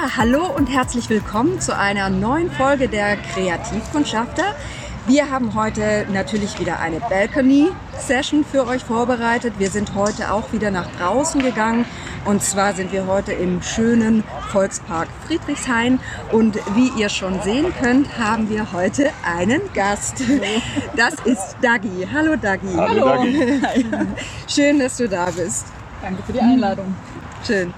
Ja, hallo und herzlich willkommen zu einer neuen Folge der Kreativkundschafter. Wir haben heute natürlich wieder eine Balcony-Session für euch vorbereitet. Wir sind heute auch wieder nach draußen gegangen. Und zwar sind wir heute im schönen Volkspark Friedrichshain. Und wie ihr schon sehen könnt, haben wir heute einen Gast. Das ist Dagi. Hallo Dagi. Hallo, Dagi. Schön, dass du da bist. Danke für die Einladung. Schön.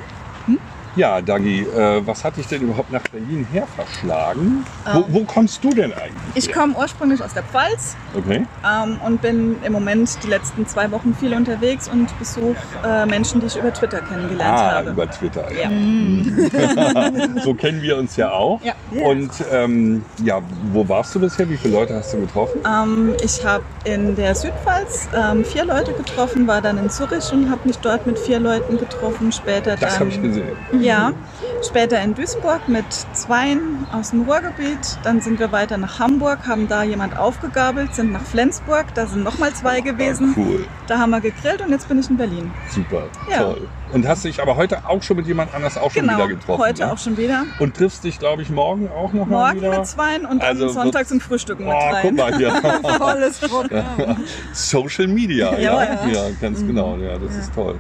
Ja, Dagi, äh, was hat dich denn überhaupt nach Berlin her verschlagen? Wo, wo kommst du denn eigentlich? Ich komme ursprünglich aus der Pfalz Okay. ähm, und bin im Moment die letzten zwei Wochen viel unterwegs und besuche äh, Menschen, die ich über Twitter kennengelernt Ah, habe. über Twitter. Ja. so kennen wir uns ja auch. Ja. Und ähm, ja, wo warst du bisher? Wie viele Leute hast du getroffen? Ähm, ich habe in der Südpfalz ähm, vier Leute getroffen, war dann in Zürich und habe mich dort mit vier Leuten getroffen. Später Das dann, habe ich gesehen. Ja, später in Duisburg mit zweien aus dem Ruhrgebiet. Dann sind wir weiter nach Hamburg, haben da jemand aufgegabelt, sind nach Flensburg, da sind nochmal zwei gewesen. Ah, cool, Da haben wir gegrillt und jetzt bin ich in Berlin. super, Ja. toll. Und hast dich aber heute auch schon mit jemand anders auch schon Genau, wieder getroffen? heute ne? auch schon wieder. Und triffst dich, glaube ich, morgen auch noch mal Morgen wieder? mit zweien und Also dann sonntags im Frühstücken mit Oh, rein. guck mal hier. Volles Programm. Social Media, ja, Ja, ja, ja. ganz genau, ja, das ist toll.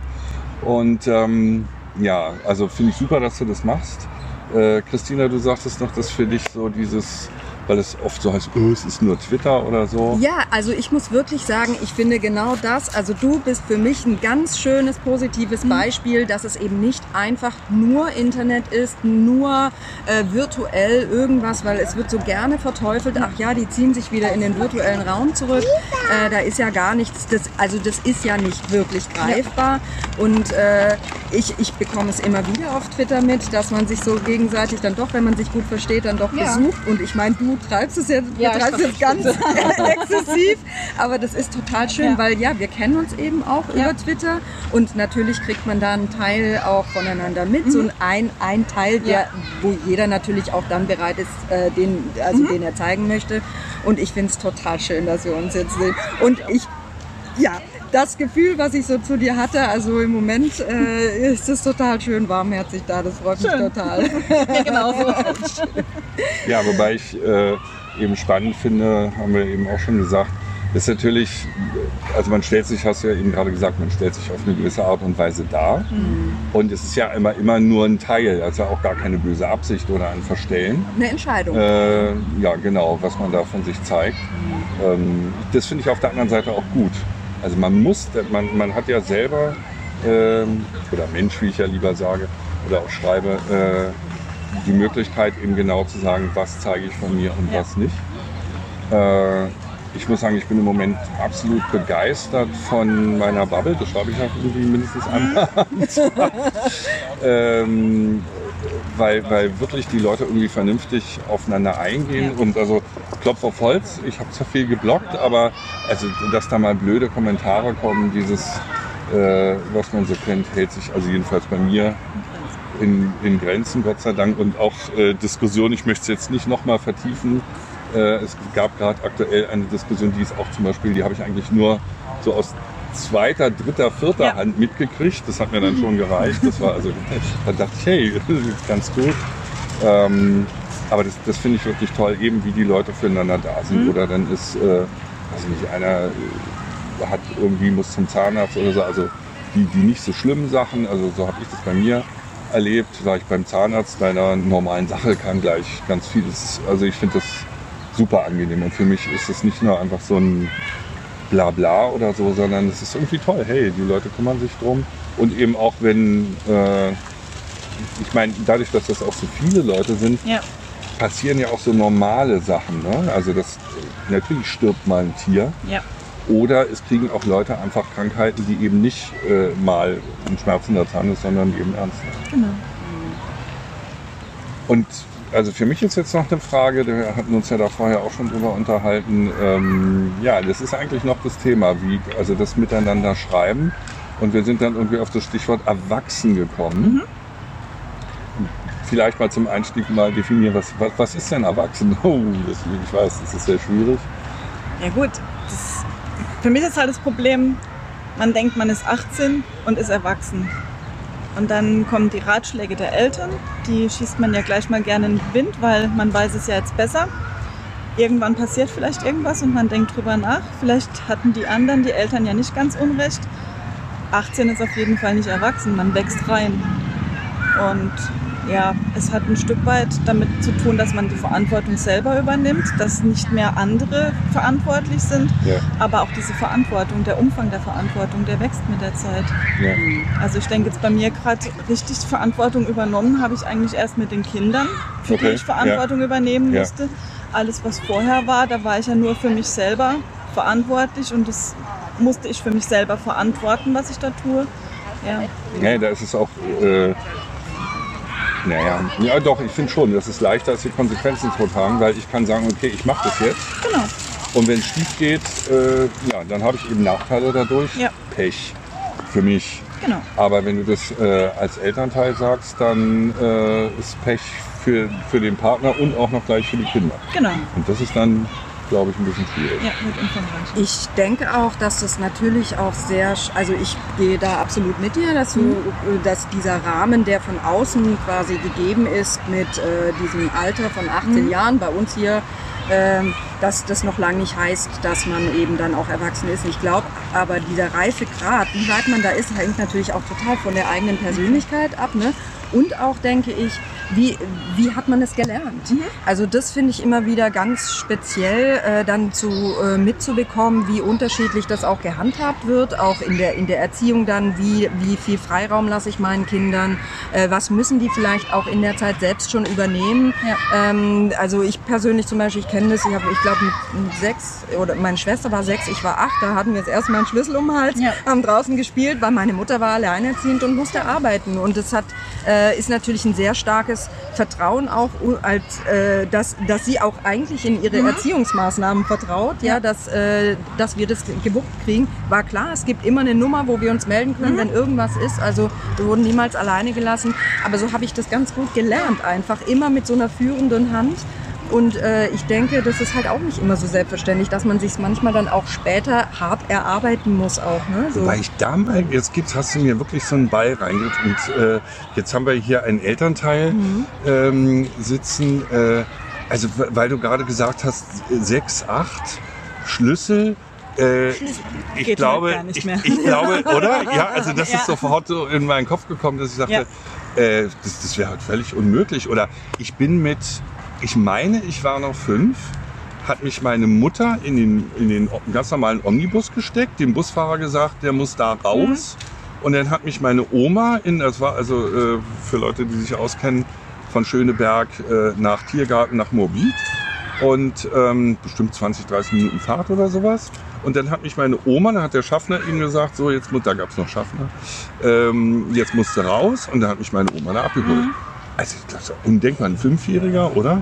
Und ähm, ja, also finde ich super, dass du das machst. Äh, Christina, du sagtest noch, dass für dich so dieses, weil es oft so heißt, oh, es ist nur Twitter oder so. Ja, also ich muss wirklich sagen, ich finde genau das, also du bist für mich ein ganz schönes, positives Beispiel, dass es eben nicht einfach nur Internet ist, nur äh, virtuell irgendwas, weil es wird so gerne verteufelt, ach ja, die ziehen sich wieder in den virtuellen Raum zurück. Äh, da ist ja gar nichts, das, also das ist ja nicht wirklich greifbar. Und äh, ich, ich bekomme es immer wieder auf Twitter mit, dass man sich so gegenseitig dann doch, wenn man sich gut versteht, dann doch Ja. besucht. Und ich meine, du treibst es jetzt, Ja, ich betreibst es jetzt ganz exzessiv. Aber das ist total schön, Ja. weil ja, wir kennen uns eben auch Ja. über Twitter und natürlich kriegt man da einen Teil auch voneinander mit. So ein, ein Teil, der, Mhm. Wo jeder natürlich auch dann bereit ist, äh, den, Mhm. also den er zeigen möchte. Und ich finde es total schön, dass wir uns jetzt sehen. Und ich, ja, das Gefühl, was ich so zu dir hatte, also im Moment äh, ist es total schön warmherzig da. Das freut mich Schön. total. Ja, genau so. Ja, wobei ich äh, eben spannend finde, haben wir eben auch schon gesagt, ist natürlich, also man stellt sich, hast du ja eben gerade gesagt, man stellt sich auf eine gewisse Art und Weise dar. Und es ist ja immer, immer nur ein Teil, also auch gar keine böse Absicht oder ein Verstellen. Eine Entscheidung. Äh, ja, genau, was man da von sich zeigt. Ähm, das finde ich auf der anderen Seite auch gut. Also man muss, man, man hat ja selber, ähm, oder Mensch, wie ich ja lieber sage, oder auch schreibe, äh, die Möglichkeit eben genau zu sagen, was zeige ich von mir und Ja. was nicht. Äh, ich muss sagen, ich bin im Moment absolut begeistert von meiner Bubble. Das schreibe ich auch irgendwie mindestens an. ähm, weil, weil wirklich die Leute irgendwie vernünftig aufeinander eingehen. Und also Klopf auf Holz, ich habe zwar viel geblockt, aber also, dass da mal blöde Kommentare kommen, dieses, äh, was man so kennt, hält sich also jedenfalls bei mir in, in Grenzen, Gott sei Dank. Und auch äh, Diskussion, ich möchte es jetzt nicht nochmal vertiefen. Äh, es gab gerade aktuell eine Diskussion, die ist auch zum Beispiel, die habe ich eigentlich nur so aus zweiter, dritter, vierter Ja. Hand mitgekriegt. Das hat mir dann schon gereicht. Das war also, da dachte ich, hey, das ist ganz gut. Ähm, aber das, das finde ich wirklich toll, eben wie die Leute füreinander da sind. Oder dann ist, äh, weiß nicht, einer äh, hat irgendwie muss zum Zahnarzt oder so. Also die, die nicht so schlimmen Sachen, also so habe ich das bei mir erlebt, war ich beim Zahnarzt bei einer normalen Sache kam gleich ganz vieles. Also ich finde das super angenehm und für mich ist es nicht nur einfach so ein Blabla oder so, sondern es ist irgendwie toll. Hey, die Leute kümmern sich drum und eben auch wenn, äh, ich meine, dadurch, dass das auch so viele Leute sind, Ja. passieren ja auch so normale Sachen. Ne? Also das natürlich stirbt mal ein Tier. Ja. Oder es kriegen auch Leute einfach Krankheiten, die eben nicht äh, mal ein schmerzender Zahn ist, sondern eben ernst. Genau. Und also für mich ist jetzt noch eine Frage, wir hatten uns ja da vorher auch schon drüber unterhalten. Ähm, ja, das ist eigentlich noch das Thema, wie, also das Miteinander schreiben. Und wir sind dann irgendwie auf das Stichwort Erwachsen gekommen. Vielleicht mal zum Einstieg mal definieren, was, was, was ist denn Erwachsen? Oh, das, ich weiß, das ist sehr schwierig. Ja gut, das, für mich ist halt das Problem, man denkt, man ist 18 und ist erwachsen. Und dann kommen die Ratschläge der Eltern. Die schießt man ja gleich mal gerne in den Wind, weil man weiß es ja jetzt besser. Irgendwann passiert vielleicht irgendwas und man denkt drüber nach. Vielleicht hatten die anderen, die Eltern ja nicht ganz unrecht. 18 ist auf jeden Fall nicht erwachsen, man wächst rein. Und ja, es hat ein Stück weit damit zu tun, dass man die Verantwortung selber übernimmt, dass nicht mehr andere verantwortlich sind, Ja. aber auch diese Verantwortung, der Umfang der Verantwortung, der wächst mit der Zeit. Ja. Also ich denke jetzt bei mir gerade richtig Verantwortung übernommen habe ich eigentlich erst mit den Kindern, für Okay, die ich Verantwortung übernehmen Ja. musste. Alles, was vorher war, da war ich ja nur für mich selber verantwortlich und das musste ich für mich selber verantworten, was ich da tue. Ja, Nee, da ist es auch. Äh, naja, ja doch, ich finde schon, das ist leichter, als die Konsequenzen zu tragen, weil ich kann sagen, okay, ich mache das jetzt. genau. Und wenn es schief geht, äh, ja, dann habe ich eben Nachteile dadurch. Ja. Pech für mich. Genau. Aber wenn du das äh, als Elternteil sagst, dann äh, ist Pech für, für den Partner und auch noch gleich für die Kinder. Genau. Und das ist dann, glaube ich, ein bisschen schwierig. Ja, mit umfangreich. Ich denke auch, dass das natürlich auch sehr, also ich gehe da absolut mit dir, dass, du, dass dieser Rahmen, der von außen quasi gegeben ist mit äh, diesem Alter von 18 Jahren bei uns hier, ähm, dass das noch lange nicht heißt, dass man eben dann auch erwachsen ist. Ich glaube, aber dieser reife Grad, wie weit man da ist, hängt natürlich auch total von der eigenen Persönlichkeit ab. Ne? Und auch, denke ich, wie, wie hat man es gelernt? Also das finde ich immer wieder ganz speziell äh, dann zu, äh, mitzubekommen, wie unterschiedlich das auch gehandhabt wird, auch in der, in der Erziehung dann, wie, wie viel Freiraum lasse ich meinen Kindern, äh, was müssen die vielleicht auch in der Zeit selbst schon übernehmen. Ja. Ähm, also ich persönlich zum Beispiel, ich kenne das, ich habe, ich glaube, sechs, oder meine Schwester war sechs, ich war acht, da hatten wir das erste Mal einen Schlüssel um den Hals, Ja. haben draußen gespielt, weil meine Mutter war alleinerziehend und musste arbeiten. Und das hat, äh, ist natürlich ein sehr starkes Vertrauen auch, als, äh, dass, dass sie auch eigentlich in ihre Erziehungsmaßnahmen vertraut, ja, dass, äh, dass wir das gewuppt kriegen. War klar, es gibt immer eine Nummer, wo wir uns melden können, wenn irgendwas ist. Also wir wurden niemals alleine gelassen. Aber so habe ich das ganz gut gelernt, einfach immer mit so einer führenden Hand. Und äh, ich denke, das ist halt auch nicht immer so selbstverständlich, dass man sich manchmal dann auch später hart erarbeiten muss auch. Ne? So. Weil ich da mal, jetzt gibt's, hast du mir wirklich so einen Ball reingelegt und äh, jetzt haben wir hier einen Elternteil ähm, sitzen. Äh, also weil du gerade gesagt hast, sechs, acht Schlüssel. Äh, ich Geht glaube, halt gar nicht ich, mehr. ich glaube, oder? Ja, also das Ja. ist sofort so in meinen Kopf gekommen, dass ich sagte, äh, das, das wäre halt völlig unmöglich. Oder ich bin mit, ich meine, ich war noch fünf, hat mich meine Mutter in den, in den ganz normalen Omnibus gesteckt, dem Busfahrer gesagt, der muss da raus. Und dann hat mich meine Oma in, das war also äh, für Leute, die sich auskennen, von Schöneberg äh, nach Tiergarten nach Morbid und ähm, bestimmt 20, 30 Minuten Fahrt oder sowas. Und dann hat mich meine Oma, dann hat der Schaffner ihm gesagt, so jetzt da gab es noch Schaffner, ähm, jetzt musst du raus. Und dann hat mich meine Oma da abgeholt. Also das ist undenkbar, ein Fünfjähriger, oder?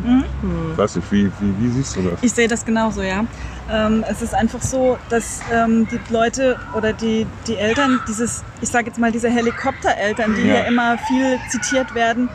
Ich weiß nicht, wie, wie, wie siehst du das? Ich sehe das genauso, ja. Ähm, es ist einfach so, dass ähm, die Leute oder die, die Eltern, dieses, ich sage jetzt mal, diese Helikoptereltern, die Ja. ja immer viel zitiert werden,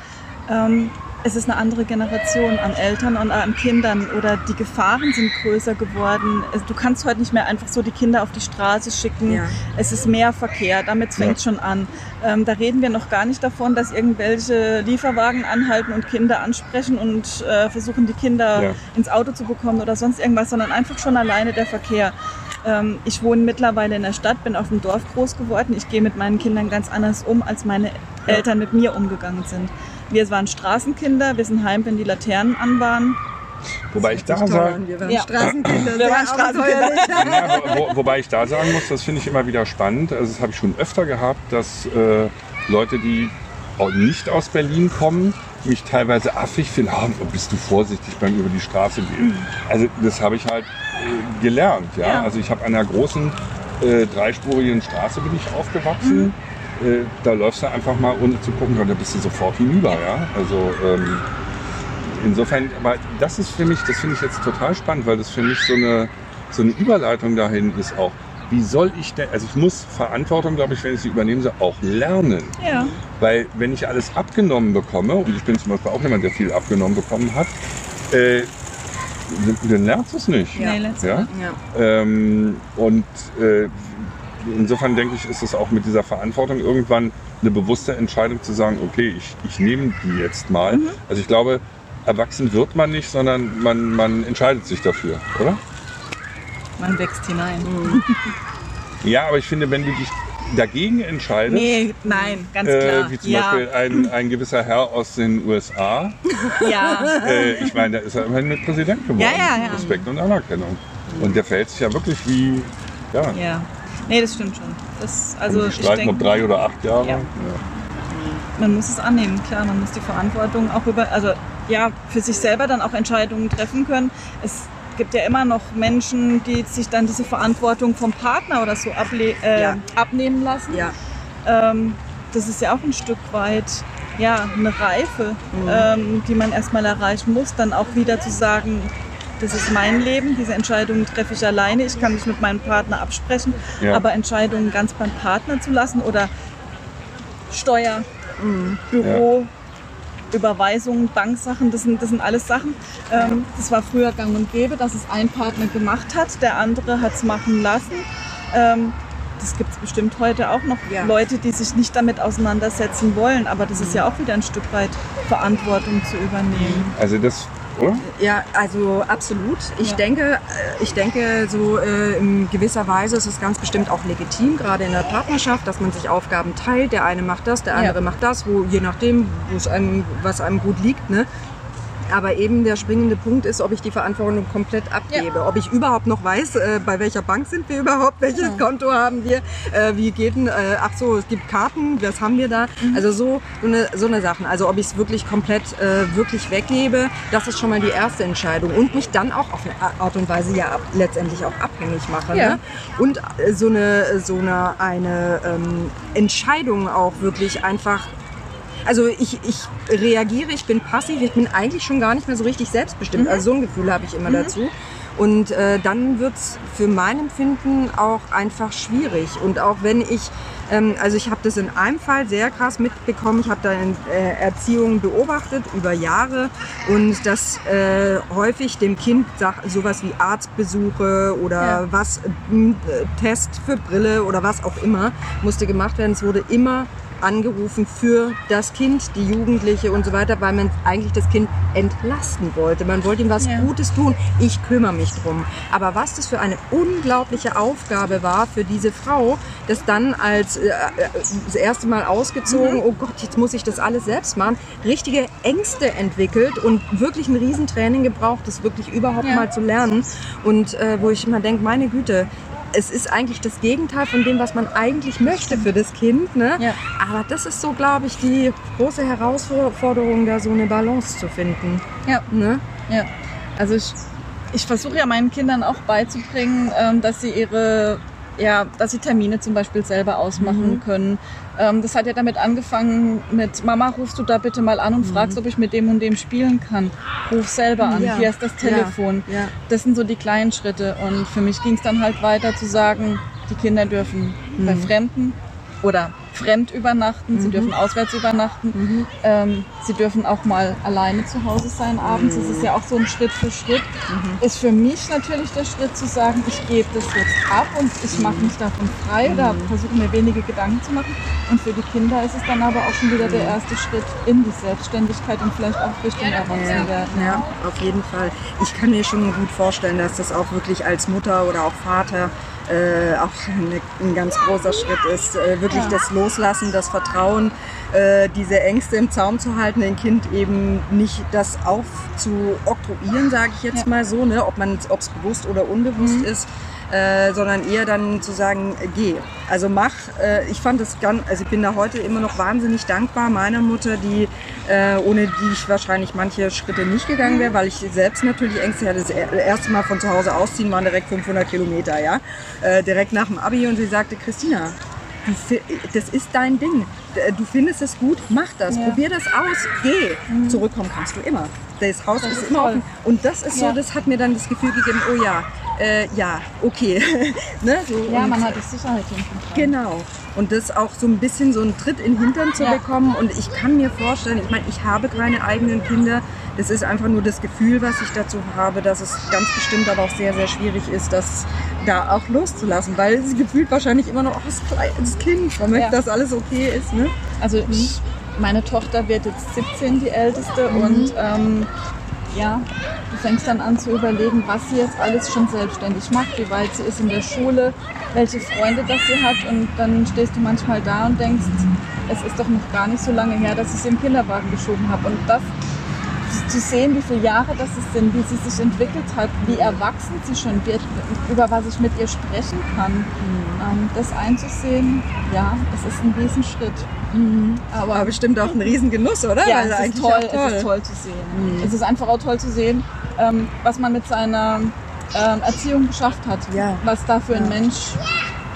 ähm, es ist eine andere Generation an Eltern und an Kindern oder die Gefahren sind größer geworden. Du kannst heute nicht mehr einfach so die Kinder auf die Straße schicken. Ja. Es ist mehr Verkehr, damit fängt Ja. schon an. Ähm, da reden wir noch gar nicht davon, dass irgendwelche Lieferwagen anhalten und Kinder ansprechen und äh, versuchen, die Kinder Ja. ins Auto zu bekommen oder sonst irgendwas, sondern einfach schon alleine der Verkehr. Ähm, ich wohne mittlerweile in der Stadt, bin auf dem Dorf groß geworden. Ich gehe mit meinen Kindern ganz anders um, als meine Eltern mit mir umgegangen sind. Wir waren Straßenkinder, wir sind heim, wenn die Laternen an waren. Wobei ich da Toll, sage, wir waren Ja. Straßenkinder, Wir waren Straßenkinder. Ja, wo, wobei ich da sagen muss, das finde ich immer wieder spannend. Also das habe ich schon öfter gehabt, dass äh, Leute, die auch nicht aus Berlin kommen, mich teilweise affig finden. Ah, bist du vorsichtig beim über die Straße gehen? Also das habe ich halt äh, gelernt. Ja? Ja. Also ich habe an einer großen äh, dreispurigen Straße bin ich aufgewachsen. Äh, da läufst du einfach mal ohne zu gucken, da bist du sofort hinüber. Ja? Also ähm, insofern, aber das ist für mich, das finde ich jetzt total spannend, weil das für mich so eine, so eine Überleitung dahin ist auch. Wie soll ich denn, also ich muss Verantwortung, glaube ich, wenn ich sie übernehmen soll, auch lernen. Ja. Weil wenn ich alles abgenommen bekomme, und ich bin zum Beispiel auch jemand, der viel abgenommen bekommen hat, äh, dann lernst du es nicht. Ja? Mal. Ja. Ähm, und äh, insofern denke ich, ist es auch mit dieser Verantwortung irgendwann eine bewusste Entscheidung zu sagen, okay, ich, ich nehme die jetzt mal. Mhm. Also ich glaube, erwachsen wird man nicht, sondern man, man entscheidet sich dafür, oder? Man wächst hinein. Ja, aber ich finde, wenn du dich dagegen entscheidest, Nee, nein, ganz klar. äh, wie zum ja, Beispiel ein, ein gewisser Herr aus den USA, ja. äh, ich meine, da ist er immerhin mit Präsident geworden. Ja, ja, ja. Respekt und Anerkennung. Und der verhält sich ja wirklich wie, ja, ja. Nee, das stimmt schon. Das, also die ich streiten denke, um drei oder acht Jahre. Ja. man muss es annehmen, klar, man muss die Verantwortung auch über, also ja, für sich selber dann auch Entscheidungen treffen können. Es gibt ja immer noch Menschen, die sich dann diese Verantwortung vom Partner oder so able äh, Ja. abnehmen lassen. Ja, Ähm, das ist ja auch ein Stück weit ja, eine Reife, Mhm. ähm, die man erstmal erreichen muss, dann auch wieder zu sagen, das ist mein Leben, diese Entscheidungen treffe ich alleine, ich kann mich mit meinem Partner absprechen, Ja. aber Entscheidungen ganz beim Partner zu lassen oder Steuer, Mhm. Büro, Überweisungen, Banksachen, das sind, das sind alles Sachen. Ähm, das war früher gang und gäbe, dass es ein Partner gemacht hat, der andere hat es machen lassen. Ähm, das gibt es bestimmt heute auch noch Ja. Leute, die sich nicht damit auseinandersetzen wollen, aber das ist ja auch wieder ein Stück weit Verantwortung zu übernehmen. Also das, oder? Ja, also absolut. Ich Ja. denke, äh, ich denke, so äh, in gewisser Weise ist es ganz bestimmt auch legitim, gerade in der Partnerschaft, dass man sich Aufgaben teilt. Der eine macht das, der Ja. andere macht das, wo je nachdem, wo es einem, was einem gut liegt. Ne? Aber eben der springende Punkt ist, ob ich die Verantwortung komplett abgebe. Ob ich überhaupt noch weiß, äh, bei welcher Bank sind wir überhaupt, welches Ja. Konto haben wir, äh, wie geht denn, äh, ach so, es gibt Karten, was haben wir da? Mhm. Also so, so eine, so eine Sachen. Also ob ich es wirklich komplett äh, wirklich weggebe, das ist schon mal die erste Entscheidung. Und mich dann auch auf eine Art und Weise ja ab, letztendlich auch abhängig mache. Ja. Ne? Und äh, so eine, so eine, eine ähm, Entscheidung auch wirklich einfach also ich, ich reagiere, ich bin passiv, ich bin eigentlich schon gar nicht mehr so richtig selbstbestimmt. Also so ein Gefühl habe ich immer dazu. Und äh, dann wird's für mein Empfinden auch einfach schwierig. Und auch wenn ich, ähm, also ich habe das in einem Fall sehr krass mitbekommen, ich habe da in äh, Erziehung beobachtet über Jahre und dass äh, häufig dem Kind sag, sowas wie Arztbesuche oder Ja. was, äh, Test für Brille oder was auch immer musste gemacht werden. Es wurde immer angerufen für das Kind, die Jugendliche und so weiter, weil man eigentlich das Kind entlasten wollte. Man wollte ihm was Ja. Gutes tun. Ich kümmere mich drum. Aber was das für eine unglaubliche Aufgabe war für diese Frau, das dann als äh, äh, das erste Mal ausgezogen, oh Gott, jetzt muss ich das alles selbst machen, richtige Ängste entwickelt und wirklich ein Riesentraining gebraucht, das wirklich überhaupt Ja. mal zu lernen. Und äh, wo ich immer denke, meine Güte, es ist eigentlich das Gegenteil von dem, was man eigentlich möchte für das Kind. Ne? Ja. Aber das ist so, glaube ich, die große Herausforderung, da so eine Balance zu finden. Ja. Ne? Ja, also ich, ich versuche ja meinen Kindern auch beizubringen, ähm, dass sie ihre, ja, dass sie Termine zum Beispiel selber ausmachen Mhm. können. Ähm, das hat ja damit angefangen mit Mama, rufst du da bitte mal an und fragst, ob ich mit dem und dem spielen kann. Ruf selber an, Mhm. Ja. hier ist das Telefon. Ja. Das sind so die kleinen Schritte. Und für mich ging es dann halt weiter zu sagen, die Kinder dürfen bei Fremden oder fremd übernachten, sie dürfen auswärts übernachten, ähm, sie dürfen auch mal alleine zu Hause sein abends. Das ist ja auch so ein Schritt für Schritt. Ist für mich natürlich der Schritt zu sagen, ich gebe das jetzt ab und ich mache mich davon frei oder versuche mir wenige Gedanken zu machen. Und für die Kinder ist es dann aber auch schon wieder der erste Schritt in die Selbstständigkeit und vielleicht auch Richtung Erwachsenwerden. Ja, auf jeden Fall. Ich kann mir schon gut vorstellen, dass das auch wirklich als Mutter oder auch Vater äh, auch eine, ein ganz großer Schritt ist. Äh, wirklich Ja. das Loslassen, das Vertrauen, äh, diese Ängste im Zaum zu halten, dem Kind eben nicht das aufzuoktroyieren, sage ich jetzt Ja. mal so, ne? ob es bewusst oder unbewusst ist. Äh, sondern eher dann zu sagen, äh, geh. Also mach. Äh, ich fand es ganz, also ich bin da heute immer noch wahnsinnig dankbar meiner Mutter, die äh, ohne die ich wahrscheinlich manche Schritte nicht gegangen wäre, weil ich selbst natürlich Ängste hatte. Das er- erste Mal von zu Hause ausziehen waren direkt 500 Kilometer, ja, äh, direkt nach dem Abi und sie sagte, Christina, du, das ist dein Ding. Du findest es gut, mach das, Ja. probier das aus, geh. Zurückkommen kannst du immer. Das Haus Das ist, ist immer toll. offen. Und das ist so, Ja. das hat mir dann das Gefühl gegeben, oh ja, äh, ja, okay. ne, so, Ja, man hat die Sicherheit hinten dran. Genau. Und das auch so ein bisschen so einen Tritt in den Hintern zu Ja. bekommen. Und ich kann mir vorstellen, ich meine, ich habe keine eigenen Kinder. Das ist einfach nur das Gefühl, was ich dazu habe, dass es ganz bestimmt aber auch sehr, sehr schwierig ist, das da auch loszulassen, weil sie gefühlt wahrscheinlich immer noch oh, das kleines Kind, man möchte, Ja. dass alles okay ist. Ne? Also ich, meine Tochter wird jetzt 17, die älteste, und ähm, ja, du fängst dann an zu überlegen, was sie jetzt alles schon selbstständig macht, wie weit sie ist in der Schule, welche Freunde das sie hat und dann stehst du manchmal da und denkst, es ist doch noch gar nicht so lange her, dass ich sie im Kinderwagen geschoben habe und das zu sehen, wie viele Jahre das es sind, wie sie sich entwickelt hat, wie erwachsen sie schon wird, über was ich mit ihr sprechen kann. Ähm, das einzusehen, ja, es ist ein Riesenschritt. Aber Aber bestimmt auch ein Riesengenuss, oder? ja, Weil es ist, toll, auch es ist toll zu sehen. Es ist einfach auch toll zu sehen, ähm, was man mit seiner ähm, Erziehung geschafft hat. Ja. Was da für ein Ja. Mensch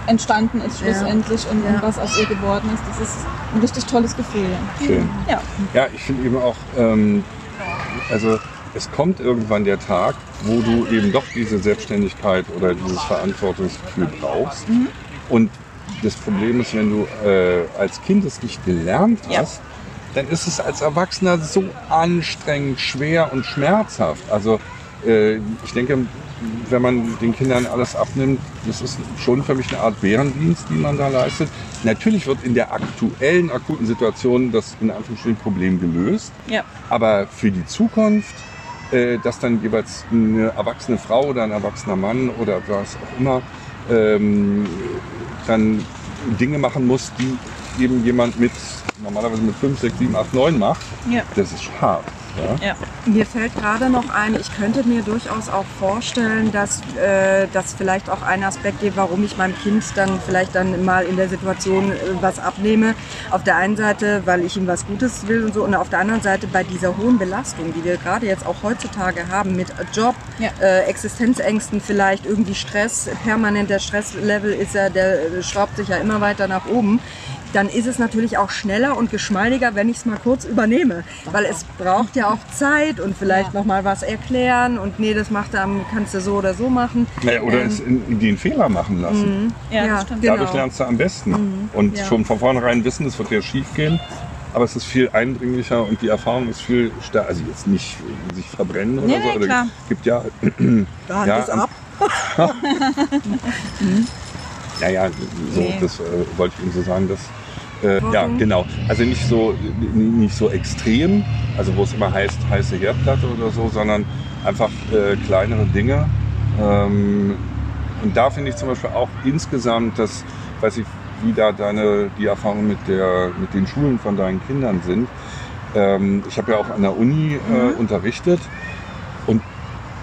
entstanden ist Ja. schlussendlich und, Ja. und was aus ihr geworden ist. Das ist ein richtig tolles Gefühl. Schön. Ja. Ja, ich finde eben auch, ähm, also es kommt irgendwann der Tag, wo du eben doch diese Selbstständigkeit oder dieses Verantwortungsgefühl brauchst. Und das Problem ist, wenn du äh, als Kind es nicht gelernt Ja. hast, dann ist es als Erwachsener so anstrengend, schwer und schmerzhaft. Also äh, ich denke, wenn man den Kindern alles abnimmt, das ist schon für mich eine Art Bärendienst, die man da leistet. Natürlich wird in der aktuellen, akuten Situation das in Anführungsstrichen Problem gelöst. Ja. Aber für die Zukunft, äh, dass dann jeweils eine erwachsene Frau oder ein erwachsener Mann oder was auch immer ähm, dann Dinge machen muss, die eben jemand mit normalerweise mit 5, 6, 7, 8, 9 macht, Ja. das ist hart. Ja? Ja. Mir fällt gerade noch ein, ich könnte mir durchaus auch vorstellen, dass äh, das vielleicht auch ein Aspekt ist, warum ich meinem Kind dann vielleicht dann mal in der Situation äh, was abnehme. Auf der einen Seite, weil ich ihm was Gutes will und so, und auf der anderen Seite bei dieser hohen Belastung, die wir gerade jetzt auch heutzutage haben mit Job, Ja. äh, Existenzängsten vielleicht, irgendwie Stress, permanent der Stresslevel ist ja, der schraubt sich ja immer weiter nach oben dann ist es natürlich auch schneller und geschmeidiger, wenn ich es mal kurz übernehme. Weil es braucht ja auch Zeit und vielleicht noch mal was erklären und nee, das macht dann, kannst du so oder so machen. Naja, oder Ähm, es in, den Fehler machen lassen. Ja, Ja, das stimmt. genau. Dadurch lernst du am besten. Und ja. schon von vornherein wissen, es wird ja schief gehen. Aber es ist viel eindringlicher und die Erfahrung ist viel stärker. Also jetzt nicht sich verbrennen oder Nee, so. nee, oder klar. gibt ja, Da Ja, ist ab. naja, so, Nee. das äh, wollte ich Ihnen so sagen, dass äh, ja, genau. Also nicht so, nicht so extrem, also wo es immer heißt, heiße Herdplatte oder so, sondern einfach äh, kleinere Dinge. Ähm, und da finde ich zum Beispiel auch insgesamt, dass, weiß ich, wie da deine, die Erfahrungen mit, der, mit den Schulen von deinen Kindern sind. Ähm, ich habe ja auch an der Uni äh, unterrichtet und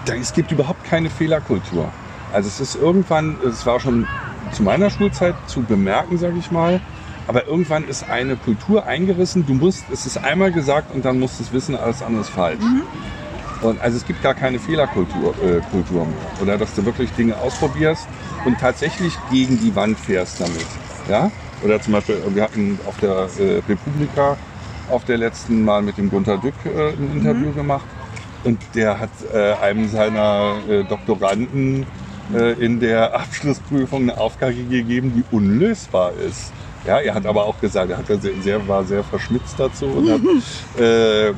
da, es gibt überhaupt keine Fehlerkultur. Also es ist irgendwann, es war schon zu meiner Schulzeit zu bemerken, sage ich mal, aber irgendwann ist eine Kultur eingerissen. Du musst, es ist einmal gesagt und dann musst du es wissen, alles andere ist falsch. Und also es gibt gar keine Fehlerkultur äh, Kultur mehr. Oder dass du wirklich Dinge ausprobierst und tatsächlich gegen die Wand fährst damit. Ja? Oder zum Beispiel, wir hatten auf der äh, Republika auf der letzten Mal mit dem Gunter Dück äh, ein Interview gemacht. Und der hat äh, einem seiner äh, Doktoranden äh, in der Abschlussprüfung eine Aufgabe gegeben, die unlösbar ist. Ja, er hat aber auch gesagt, er hat ja sehr, war sehr verschmitzt dazu und hat äh, äh,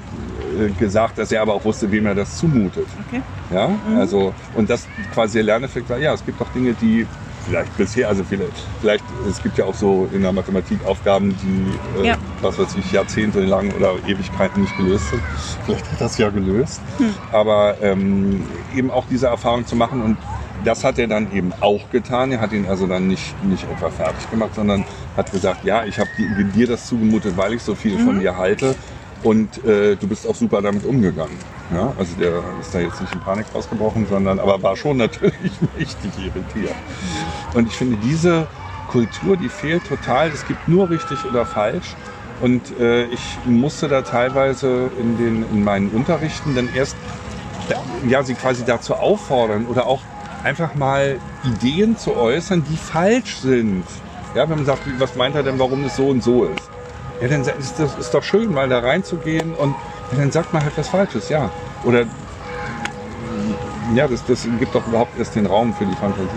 gesagt, dass er aber auch wusste, wem er das zumutet. Okay. Ja, also, und das quasi der Lerneffekt war, ja, es gibt doch Dinge, die vielleicht bisher, also vielleicht, vielleicht, es gibt ja auch so in der Mathematik Aufgaben, die, äh, Ja. was weiß ich, Jahrzehnte lang oder Ewigkeiten nicht gelöst sind. Vielleicht hat das ja gelöst. Aber ähm, eben auch diese Erfahrung zu machen und das hat er dann eben auch getan. Er hat ihn also dann nicht, nicht etwa fertig gemacht, sondern hat gesagt, ja, ich habe dir das zugemutet, weil ich so viel von dir halte. Und äh, du bist auch super damit umgegangen. Ja, also der ist da jetzt nicht in Panik ausgebrochen, sondern aber war schon natürlich mächtig irritiert. Und ich finde, diese Kultur, die fehlt total. Es gibt nur richtig oder falsch. Und äh, ich musste da teilweise in, den, in meinen Unterrichten dann erst ja, sie quasi dazu auffordern oder auch einfach mal Ideen zu äußern, die falsch sind. Ja, wenn man sagt, was meint er denn, warum es so und so ist? Ja, dann ist das ist doch schön, mal da reinzugehen und ja, dann sagt man halt was Falsches, ja. Oder ja, das, das gibt doch überhaupt erst den Raum für die Fantasie.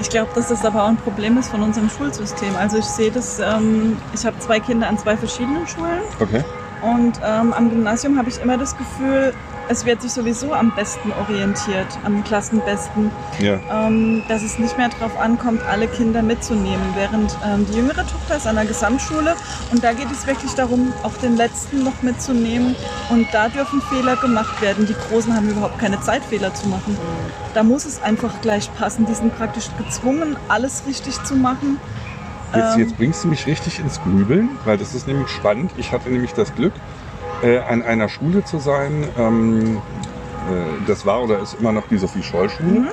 Ich glaube, dass das aber auch ein Problem ist von unserem Schulsystem. Also ich sehe das, ähm, ich habe zwei Kinder an zwei verschiedenen Schulen Okay. und ähm, am Gymnasium habe ich immer das Gefühl, es wird sich sowieso am besten orientiert, am Klassenbesten, Ja. ähm, dass es nicht mehr darauf ankommt, alle Kinder mitzunehmen. Während ähm, die jüngere Tochter ist an der Gesamtschule und da geht es wirklich darum, auch den letzten noch mitzunehmen und da dürfen Fehler gemacht werden. Die Großen haben überhaupt keine Zeit, Fehler zu machen. Da muss es einfach gleich passen. Die sind praktisch gezwungen, alles richtig zu machen. Jetzt, Ähm. jetzt bringst du mich richtig ins Grübeln, weil das ist nämlich spannend. Ich hatte nämlich das Glück, äh, an einer Schule zu sein. Ähm, äh, das war oder ist immer noch die Sophie-Scholl-Schule. Mhm.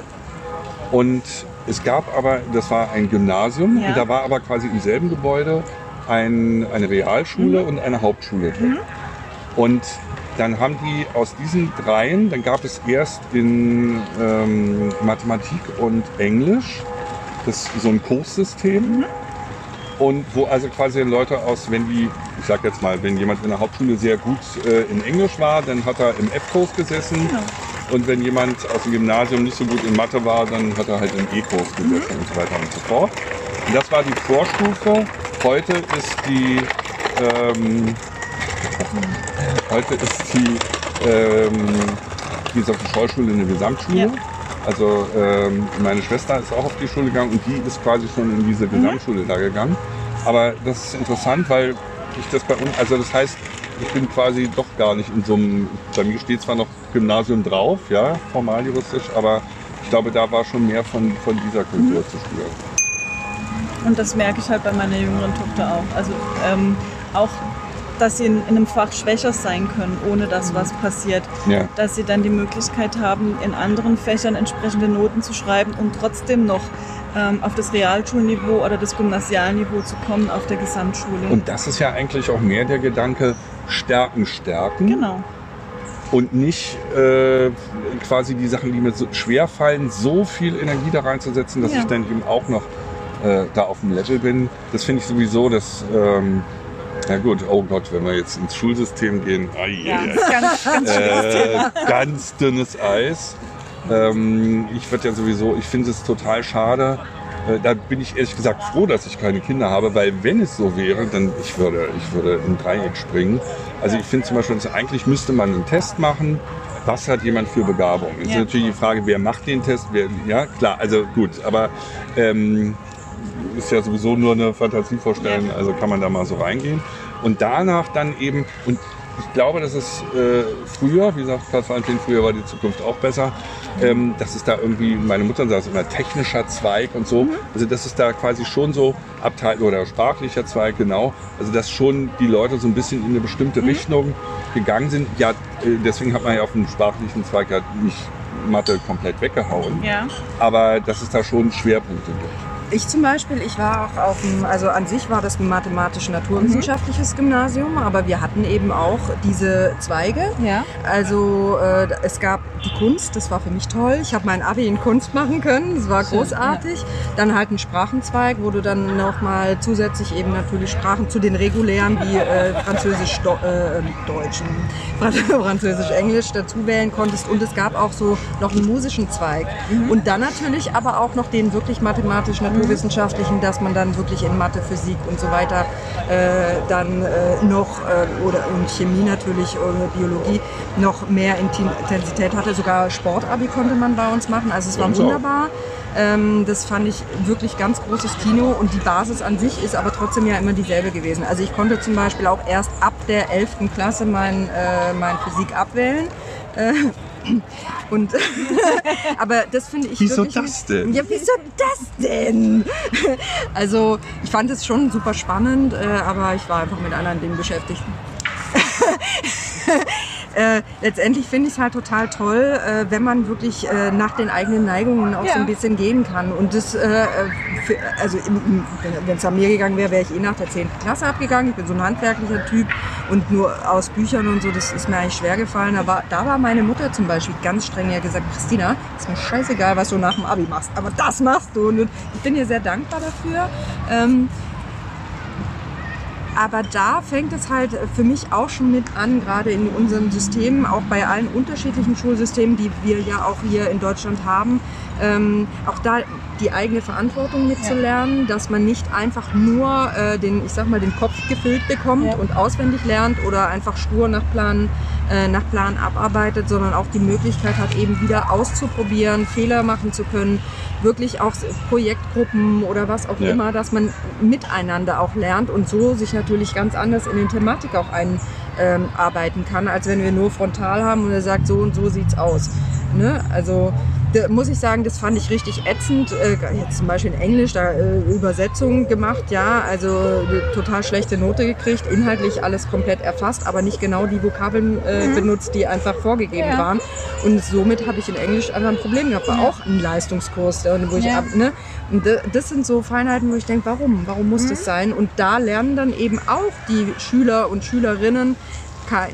Und es gab aber, das war ein Gymnasium, Ja. und da war aber quasi im selben Gebäude ein, eine Realschule Mhm. und eine Hauptschule drin. Und dann haben die aus diesen dreien, dann gab es erst in ähm, Mathematik und Englisch das so ein Kurssystem. Und wo also quasi Leute aus, wenn die, ich sag jetzt mal, wenn jemand in der Hauptschule sehr gut äh, in Englisch war, dann hat er im F-Kurs gesessen. Genau. Und wenn jemand aus dem Gymnasium nicht so gut in Mathe war, dann hat er halt im E-Kurs gesessen und so weiter und so fort. Und das war die Vorstufe. Heute ist die, ähm, heute ist die, ähm, die Sophie-Scholl-Schule eine Gesamtschule. Ja. Also ähm, meine Schwester ist auch auf die Schule gegangen und die ist quasi schon in diese Gesamtschule da gegangen. Aber das ist interessant, weil ich das bei uns, also das heißt, ich bin quasi doch gar nicht in so einem, bei mir steht zwar noch Gymnasium drauf, ja, formal juristisch, aber ich glaube, da war schon mehr von, von dieser Kultur zu spüren. Und das merke ich halt bei meiner jüngeren Tochter auch. Also ähm, auch, dass sie in, in einem Fach schwächer sein können, ohne dass was passiert. Ja. Dass sie dann die Möglichkeit haben, in anderen Fächern entsprechende Noten zu schreiben und trotzdem noch auf das Realschulniveau oder das Gymnasialniveau zu kommen auf der Gesamtschule. Und das ist ja eigentlich auch mehr der Gedanke, Stärken stärken. genau. und nicht äh, quasi die Sachen, die mir so schwer fallen, so viel Energie da reinzusetzen, dass Ja. ich dann eben auch noch äh, da auf dem Level bin. Das finde ich sowieso, dass, ähm, ja gut, oh Gott, wenn wir jetzt ins Schulsystem gehen, ai, Ja, ai, ganz, ganz äh, ganz dünnes Eis. Ähm, ich würde ja sowieso, ich finde es total schade. Äh, Da bin ich ehrlich gesagt froh, dass ich keine Kinder habe, weil wenn es so wäre, dann ich würde, ich würde in Dreieck springen. Also ich finde zum Beispiel, eigentlich müsste man einen Test machen. Was hat jemand für Begabung? Jetzt Ja. ist natürlich die Frage, wer macht den Test? Wer, ja, klar, also gut, aber ähm, ist ja sowieso nur eine Fantasievorstellung, Ja. also kann man da mal so reingehen. Und danach dann eben, und ich glaube, dass es äh, früher, wie sagt Karl Valentin, früher war die Zukunft auch besser, ähm, dass es da irgendwie, meine Mutter sagt immer technischer Zweig und so, also dass es da quasi schon so Abteil oder sprachlicher Zweig, genau, also dass schon die Leute so ein bisschen in eine bestimmte Richtung gegangen sind. Ja, äh, deswegen hat man ja auf dem sprachlichen Zweig ja nicht Mathe komplett weggehauen, Ja. aber dass es da schon Schwerpunkte gibt. Ich zum Beispiel, ich war auch auf dem, also an sich war das ein mathematisch-naturwissenschaftliches Gymnasium, aber wir hatten eben auch diese Zweige. Ja. Also äh, es gab die Kunst, das war für mich toll. Ich habe mein Abi in Kunst machen können, das war Schön, großartig. Dann halt ein Sprachenzweig, wo du dann nochmal zusätzlich eben natürlich Sprachen zu den regulären wie äh, Französisch, Do äh, Deutsch, Französisch, Englisch dazu wählen konntest. Und es gab auch so noch einen musischen Zweig. Und dann natürlich aber auch noch den wirklich mathematisch-naturwissenschaftlichen, dass man dann wirklich in Mathe, Physik und so weiter äh, dann äh, noch, äh, oder und Chemie natürlich, oder Biologie, noch mehr Intensität hatte. Sogar Sportabi konnte man bei uns machen. Also es war auch. wunderbar. Ähm, das fand ich wirklich ganz großes Kino und die Basis an sich ist aber trotzdem ja immer dieselbe gewesen. Also ich konnte zum Beispiel auch erst ab der 11. Klasse mein, äh, mein Physik abwählen. Und aber das finde ich Wieso das denn? Ja, wieso das denn? Also ich fand es schon super spannend, äh, aber ich war einfach mit anderen Dingen beschäftigt. Äh, letztendlich finde ich es halt total toll, äh, wenn man wirklich äh, nach den eigenen Neigungen auch Ja. so ein bisschen gehen kann. Und das, äh, für, also wenn es an mir gegangen wäre, wäre ich eh nach der 10. Klasse abgegangen. Ich bin so ein handwerklicher Typ und nur aus Büchern und so, das ist mir eigentlich schwer gefallen. Aber da war meine Mutter zum Beispiel ganz streng, hat gesagt, Christina, ist mir scheißegal, was du nach dem Abi machst, aber das machst du. Und ich bin ihr sehr dankbar dafür. Ähm, aber da fängt es halt für mich auch schon mit an, gerade in unseren Systemen, auch bei allen unterschiedlichen Schulsystemen, die wir ja auch hier in Deutschland haben, ähm, auch da die eigene Verantwortung mitzulernen, ja. dass man nicht einfach nur äh, den, ich sag mal, den Kopf gefüllt bekommt ja. und auswendig lernt oder einfach stur nach Plan, äh, nach Plan abarbeitet, sondern auch die Möglichkeit hat, eben wieder auszuprobieren, Fehler machen zu können, wirklich auch Projektgruppen oder was auch ja. immer, dass man miteinander auch lernt und so sich natürlich ganz anders in den Thematik auch einarbeiten ähm, kann, als wenn wir nur frontal haben und er sagt, so und so sieht's aus. Ne? Also da muss ich sagen, das fand ich richtig ätzend. Äh, jetzt zum Beispiel in Englisch da äh, Übersetzungen gemacht, ja, also eine total schlechte Note gekriegt, inhaltlich alles komplett erfasst, aber nicht genau die Vokabeln äh, mhm. benutzt, die einfach vorgegeben ja. waren. Und somit habe ich in Englisch einfach ein Problem gehabt. War ja. auch ein Leistungskurs, wo ich ja. ab, ne? Und das sind so Feinheiten, wo ich denke, warum? Warum muss mhm. das sein? Und da lernen dann eben auch die Schüler und Schülerinnen,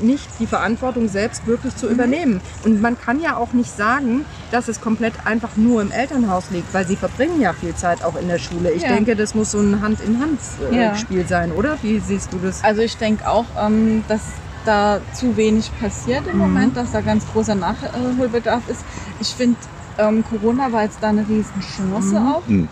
nicht die Verantwortung selbst wirklich zu mhm. übernehmen. Und man kann ja auch nicht sagen, dass es komplett einfach nur im Elternhaus liegt, weil sie verbringen ja viel Zeit auch in der Schule. Ich ja. denke, das muss so ein Hand-in-Hand-Spiel ja. sein, oder? Wie siehst du das? Also ich denke auch, ähm, dass da zu wenig passiert im mhm. Moment, dass da ganz großer Nachholbedarf ist. Ich finde, ähm, Corona war jetzt da eine Riesenchance mhm. auch. Mhm.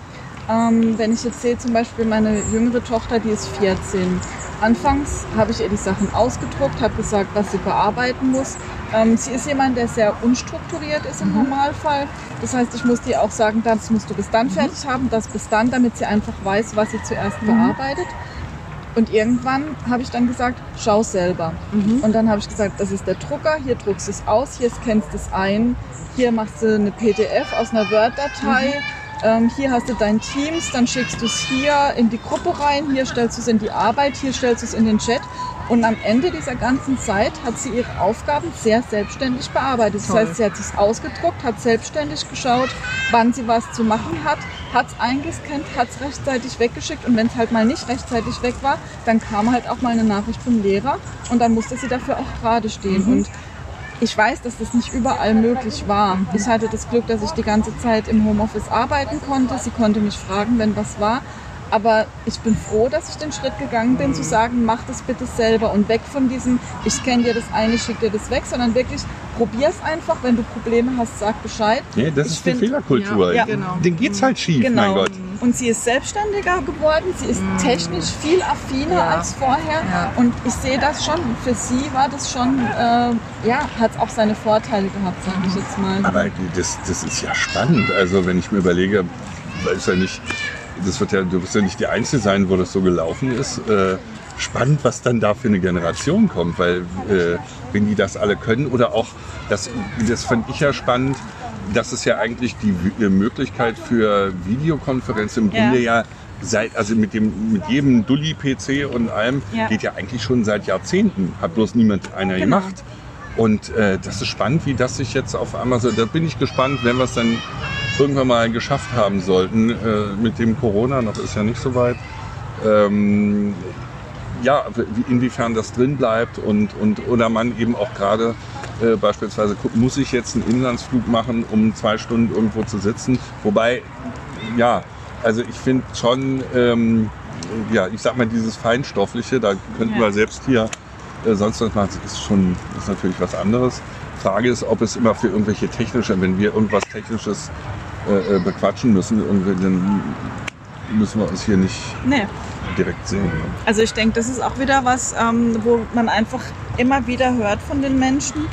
Ähm, wenn ich jetzt sehe, zum Beispiel meine jüngere Tochter, die ist 14 Anfangs habe ich ihr die Sachen ausgedruckt, habe gesagt, was sie bearbeiten muss. Ähm, sie ist jemand, der sehr unstrukturiert ist im mhm. Normalfall. Das heißt, ich muss ihr auch sagen, das musst du bis dann mhm. fertig haben, das bis dann, damit sie einfach weiß, was sie zuerst mhm. bearbeitet. Und irgendwann habe ich dann gesagt, schau selber. Mhm. Und dann habe ich gesagt, das ist der Drucker, hier druckst du es aus, hier scannst du es ein, hier machst du eine PDF aus einer Word-Datei mhm ähm, hier hast du dein Teams, dann schickst du es hier in die Gruppe rein, hier stellst du es in die Arbeit, hier stellst du es in den Chat. Und am Ende dieser ganzen Zeit hat sie ihre Aufgaben sehr selbstständig bearbeitet. Toll. Das heißt, sie hat es ausgedruckt, hat selbstständig geschaut, wann sie was zu machen hat, hat es eingescannt, hat es rechtzeitig weggeschickt und wenn es halt mal nicht rechtzeitig weg war, dann kam halt auch mal eine Nachricht vom Lehrer und dann musste sie dafür auch gerade stehen. Mhm. Und ich weiß, dass das nicht überall möglich war. Ich hatte das Glück, dass ich die ganze Zeit im Homeoffice arbeiten konnte. Sie konnte mich fragen, wenn was war. Aber ich bin froh, dass ich den Schritt gegangen bin, zu sagen, mach das bitte selber und weg von diesem, ich scanne dir das ein, ich schicke dir das weg, sondern wirklich probier es einfach. Wenn du Probleme hast, sag Bescheid. Nee, das ich ist find, die Fehlerkultur. Ja, genau. Den geht's halt schief, genau. mein Gott. Und sie ist selbstständiger geworden, sie ist mhm. technisch viel affiner ja. als vorher. Ja. Und ich sehe das schon, für sie war das schon, äh, ja, hat auch seine Vorteile gehabt, sage ich jetzt mal. Aber das, das ist ja spannend. Also wenn ich mir überlege, weiß ja nicht, das wird ja, du wirst ja nicht die Einzige sein, wo das so gelaufen ist. Äh, spannend, was dann da für eine Generation kommt, weil äh, wenn die das alle können oder auch, das, das fand ich ja spannend, dass es ja eigentlich die Möglichkeit für Videokonferenz im Grunde ja, ja seit, also mit dem, mit jedem Dulli-PC und allem ja. geht ja eigentlich schon seit Jahrzehnten. Hat bloß niemand einer genau. gemacht. Und äh, das ist spannend, wie das sich jetzt auf einmal so, da bin ich gespannt, wenn wir es dann irgendwann mal geschafft haben sollten. Äh, mit dem Corona, noch ist ja nicht so weit. Ähm, ja, inwiefern das drin bleibt und, und oder man eben auch gerade äh, beispielsweise guckt, muss ich jetzt einen Inlandsflug machen, um zwei Stunden irgendwo zu sitzen. Wobei, ja, also ich finde schon, ähm, ja, ich sag mal, dieses Feinstoffliche, da könnten ja. wir selbst hier äh, sonst was machen, ist schon, ist natürlich was anderes. Frage ist, ob es immer für irgendwelche technische, wenn wir irgendwas Technisches äh, äh, bequatschen müssen, dann müssen wir uns hier nicht nee. direkt sehen. Ne? Also ich denke, das ist auch wieder was, ähm, wo man einfach immer wieder hört von den Menschen.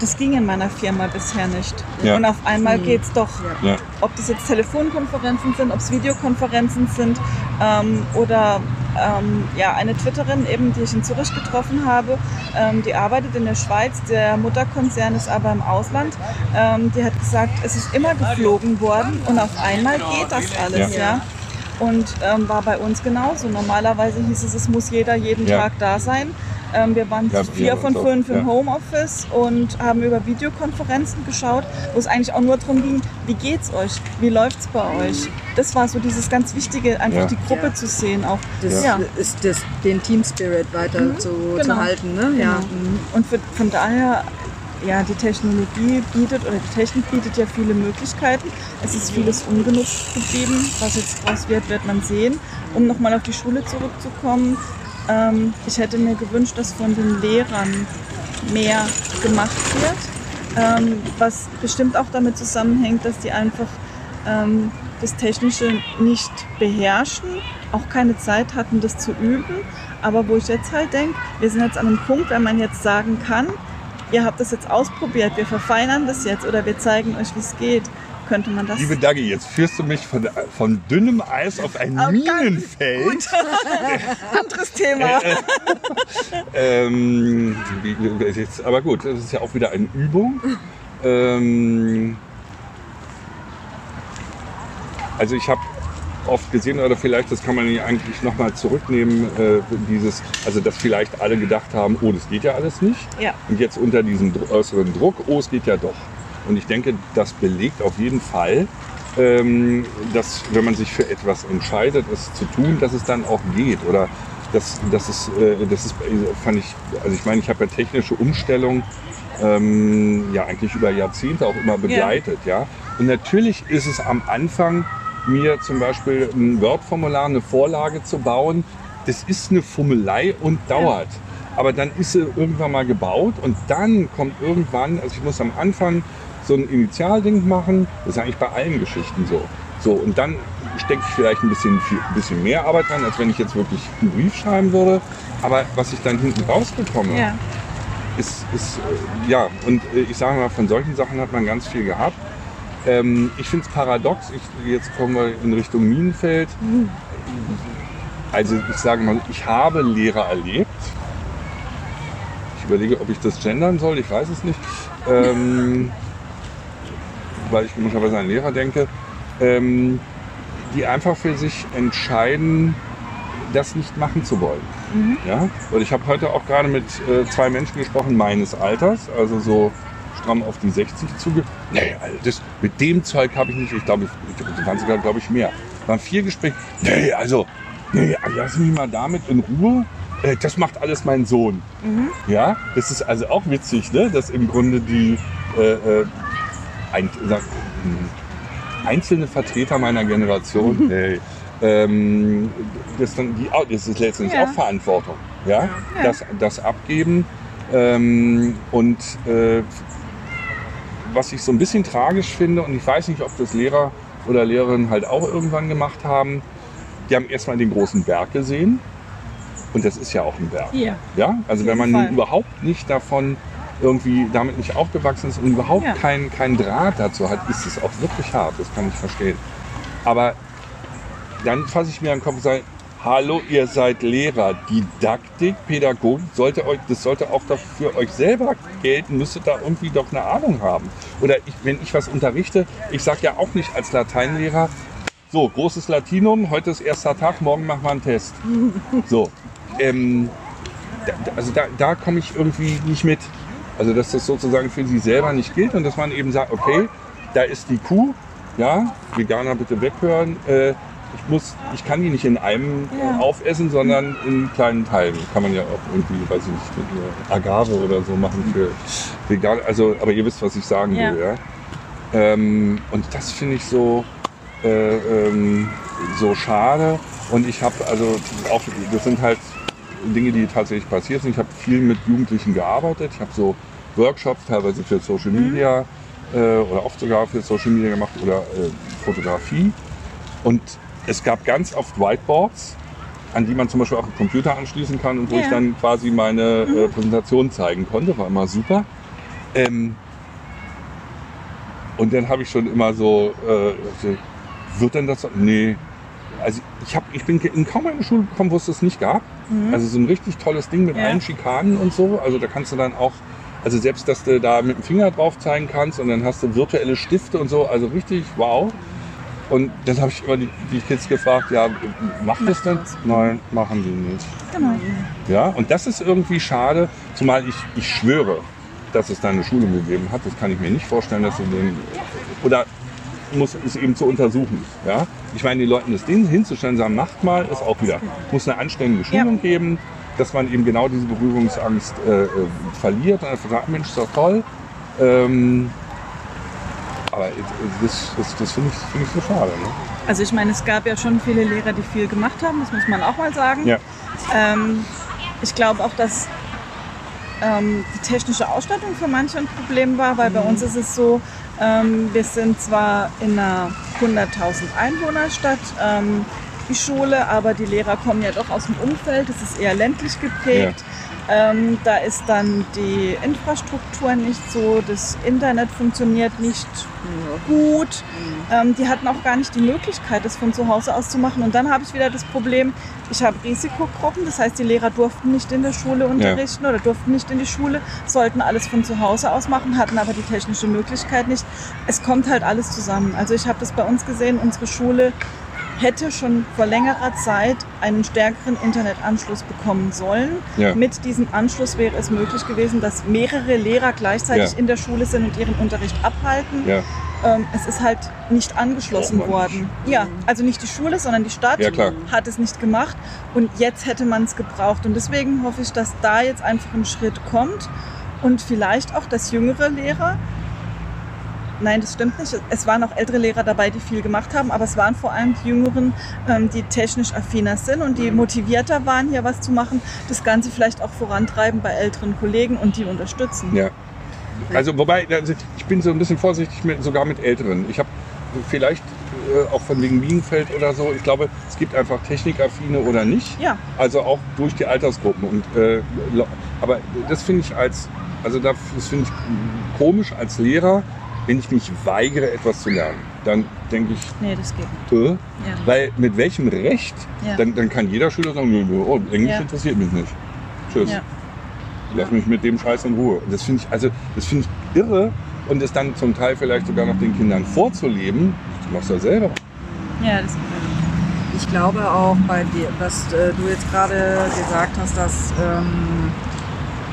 Das ging in meiner Firma bisher nicht. Ja. Und auf einmal mhm. geht es doch. Ja. Ob das jetzt Telefonkonferenzen sind, ob es Videokonferenzen sind ähm, oder ähm, ja, eine Twitterin eben, die ich in Zürich getroffen habe, ähm, die arbeitet in der Schweiz, der Mutterkonzern ist aber im Ausland. Ähm, die hat gesagt, es ist immer geflogen worden und auf einmal geht das alles, ja. ja? Und ähm, war bei uns genauso. Normalerweise hieß es, es muss jeder jeden ja. Tag da sein. Ähm, wir waren ja, vier von fünf im ja. Homeoffice und haben über Videokonferenzen geschaut, wo es eigentlich auch nur darum ging, wie geht's euch? Wie läuft's bei euch? Das war so dieses ganz Wichtige, einfach ja. die Gruppe zu sehen. Auch das ist das, den Team Spirit weiter mhm, zu, genau. zu, halten. Ne? Genau. Mhm. Und für, von daher ja, die Technologie bietet oder die Technik bietet ja viele Möglichkeiten. Es ist vieles ungenutzt geblieben. Was jetzt draus wird, wird man sehen. Um nochmal auf die Schule zurückzukommen, Ähm, ich hätte mir gewünscht, dass von den Lehrern mehr gemacht wird, ähm, was bestimmt auch damit zusammenhängt, dass die einfach ähm, das Technische nicht beherrschen, auch keine Zeit hatten, das zu üben. Aber wo ich jetzt halt denke, wir sind jetzt an einem Punkt, wenn man jetzt sagen kann, ihr habt das jetzt ausprobiert, wir verfeinern das jetzt oder wir zeigen euch, wie es geht, könnte man das. Liebe Dagi, jetzt führst du mich von, von dünnem Eis auf ein Oh, Minenfeld. Anderes Thema. Ähm, wie, wie- jetzt, aber gut, das ist ja auch wieder eine Übung. Ähm, also ich habe oft gesehen, oder vielleicht, das kann man ja eigentlich nochmal zurücknehmen, äh, dieses, also dass vielleicht alle gedacht haben, oh, das geht ja alles nicht. Ja. Und jetzt unter diesem äußeren Druck, oh, es geht ja doch. Und ich denke, das belegt auf jeden Fall, ähm, dass wenn man sich für etwas entscheidet, es zu tun, dass es dann auch geht. Oder das, das, ist, äh, das ist, fand ich, also ich meine, ich habe ja technische Umstellung ähm, ja eigentlich über Jahrzehnte auch immer begleitet. Ja. Und natürlich ist es am Anfang, mir zum Beispiel ein Word-Formular, eine Vorlage zu bauen, das ist eine Fummelei und dauert. Aber dann ist sie irgendwann mal gebaut und dann kommt irgendwann, also ich muss am Anfang so ein Initialding machen, das ist eigentlich bei allen Geschichten so. So, und dann stecke ich vielleicht ein bisschen, viel, ein bisschen mehr Arbeit dran, als wenn ich jetzt wirklich einen Brief schreiben würde. Aber was ich dann hinten rausbekomme, Ja. ist, ist äh, ja, und äh, ich sage mal, von solchen Sachen hat man ganz viel gehabt. Ähm, ich finde es paradox, ich, jetzt kommen wir in Richtung Minenfeld. Also ich sage mal, ich habe Lehrer erlebt. Ich überlege, ob ich das gendern soll, ich weiß es nicht. Ähm, weil ich möglicherweise an Lehrer denke, ähm, die einfach für sich entscheiden, das nicht machen zu wollen. Ja? Und ich habe heute auch gerade mit äh, zwei Menschen gesprochen meines Alters, also so stramm auf die 60 zuge. Nee, also das, mit dem Zeug habe ich nicht, ich glaube, ich, waren sogar, glaube ich, mehr. Waren vier Gespräche. Nee, also, nee, lass mich mal damit in Ruhe. Äh, Das macht alles mein Sohn. Ja, das ist also auch witzig, ne? dass im Grunde die äh, äh, ein, sag, mh, einzelne Vertreter meiner Generation, hey, ähm, das, dann die, das ist letztendlich Ja. auch Verantwortung, ja, Ja. Das, das abgeben ähm, und äh, was ich so ein bisschen tragisch finde und ich weiß nicht, ob das Lehrer oder Lehrerinnen halt auch irgendwann gemacht haben, die haben erstmal den großen Berg gesehen und das ist ja auch ein Berg. Ja. Ja, also wenn man überhaupt nicht davon irgendwie damit nicht aufgewachsen ist und überhaupt Ja. keinen kein Draht dazu hat, ist es auch wirklich hart, das kann ich verstehen. Aber dann fasse ich mir an den Kopf und sage, hallo, ihr seid Lehrer, Didaktik, Pädagogik, sollte euch, das sollte auch doch für euch selber gelten, müsstet da irgendwie doch eine Ahnung haben. Oder ich, wenn ich was unterrichte, ich sage ja auch nicht als Lateinlehrer, so, großes Latinum, heute ist erster Tag, morgen machen wir einen Test. So, ähm, da, also da, da komme ich irgendwie nicht mit. Also dass das sozusagen für sie selber nicht gilt und dass man eben sagt, okay, da ist die Kuh, ja, Veganer bitte weghören. Äh, ich, muss, ich kann die nicht in einem Ja. aufessen, sondern in kleinen Teilen. Kann man ja auch irgendwie, weiß ich nicht, Agave oder so machen für Veganer. Also, aber ihr wisst, was ich sagen will, ja. Ähm, und das finde ich so, äh, ähm, so schade. Und ich habe also auch, das sind halt Dinge, die tatsächlich passiert sind. Ich habe viel mit Jugendlichen gearbeitet. Ich habe so Workshops teilweise für Social Media äh, oder oft sogar für Social Media gemacht oder äh, Fotografie. Und es gab ganz oft Whiteboards, an die man zum Beispiel auch einen Computer anschließen kann und wo Ja. ich dann quasi meine äh, Präsentation zeigen konnte. War immer super. Ähm, und dann habe ich schon immer so, äh, wird denn das? Nee. Also ich, hab, ich bin in kaum eine Schule gekommen, wo es das nicht gab. Also so ein richtig tolles Ding mit Ja. allen Schikanen und so. Also da kannst du dann auch, also selbst, dass du da mit dem Finger drauf zeigen kannst und dann hast du virtuelle Stifte und so. Also richtig wow. Und dann habe ich immer die, die Kids gefragt, ja, macht das denn? Nein, machen die nicht. Genau. Ja, und das ist irgendwie schade, zumal ich, ich schwöre, dass es da eine Schulung gegeben hat. Das kann ich mir nicht vorstellen, dass sie den. Oder muss es eben zu untersuchen. Ja? Ich meine, den Leuten das Ding hinzustellen, sagen, macht mal, ist auch wieder. Muss eine anständige Schulung geben, dass man eben genau diese Berührungsangst äh, äh, verliert und einfach sagt, Mensch, ist doch toll. Ähm, aber das, das, das finde ich, find ich so schade. Ne? Also ich meine, es gab ja schon viele Lehrer, die viel gemacht haben, das muss man auch mal sagen. Ja. Ähm, ich glaube auch, dass ähm, die technische Ausstattung für manche ein Problem war, weil bei uns ist es so, ähm, wir sind zwar in einer 100.000 Einwohnerstadt, ähm, die Schule, aber die Lehrer kommen ja doch aus dem Umfeld, es ist eher ländlich geprägt. Ähm, da ist dann die Infrastruktur nicht so, das Internet funktioniert nicht gut. Ähm, die hatten auch gar nicht die Möglichkeit, das von zu Hause aus zu machen. Und dann habe ich wieder das Problem, ich habe Risikogruppen, das heißt, die Lehrer durften nicht in der Schule unterrichten oder durften nicht in die Schule, sollten alles von zu Hause aus machen, hatten aber die technische Möglichkeit nicht. Es kommt halt alles zusammen. Also ich habe das bei uns gesehen, unsere Schule hätte schon vor längerer Zeit einen stärkeren Internetanschluss bekommen sollen. Ja. Mit diesem Anschluss wäre es möglich gewesen, dass mehrere Lehrer gleichzeitig Ja. in der Schule sind und ihren Unterricht abhalten. Ja, Ähm, es ist halt nicht angeschlossen worden. Ja, also nicht die Schule, sondern die Stadt hat es nicht gemacht und jetzt hätte man es gebraucht. Und deswegen hoffe ich, dass da jetzt einfach ein Schritt kommt und vielleicht auch, dass jüngere Lehrer Nein, das stimmt nicht. Es waren auch ältere Lehrer dabei, die viel gemacht haben, aber es waren vor allem die Jüngeren, ähm, die technisch affiner sind und die motivierter waren, hier was zu machen, das Ganze vielleicht auch vorantreiben bei älteren Kollegen und die unterstützen. ja. Also wobei, also ich bin so ein bisschen vorsichtig mit, sogar mit Älteren. Ich habe vielleicht äh, auch von wegen Bienenfeld oder so, ich glaube, es gibt einfach Technikaffine oder nicht. Ja, Also auch durch die Altersgruppen. Und, äh, aber das finde ich als, also das finde ich komisch als Lehrer, wenn ich mich weigere, etwas zu lernen. Dann denke ich, nee, das geht nicht. äh, Ja. weil mit welchem Recht? Ja. Dann, dann kann jeder Schüler sagen, nö, nö, oh, Englisch Ja. interessiert mich nicht. Tschüss. Ja. Lass mich mit dem Scheiß in Ruhe. Und das finde ich, also das finde ich irre und es dann zum Teil vielleicht sogar noch den Kindern vorzuleben. Das machst du ja selber. Ja, das geht nicht. Ich glaube auch bei dir, was äh, du jetzt gerade gesagt hast, dass, ähm,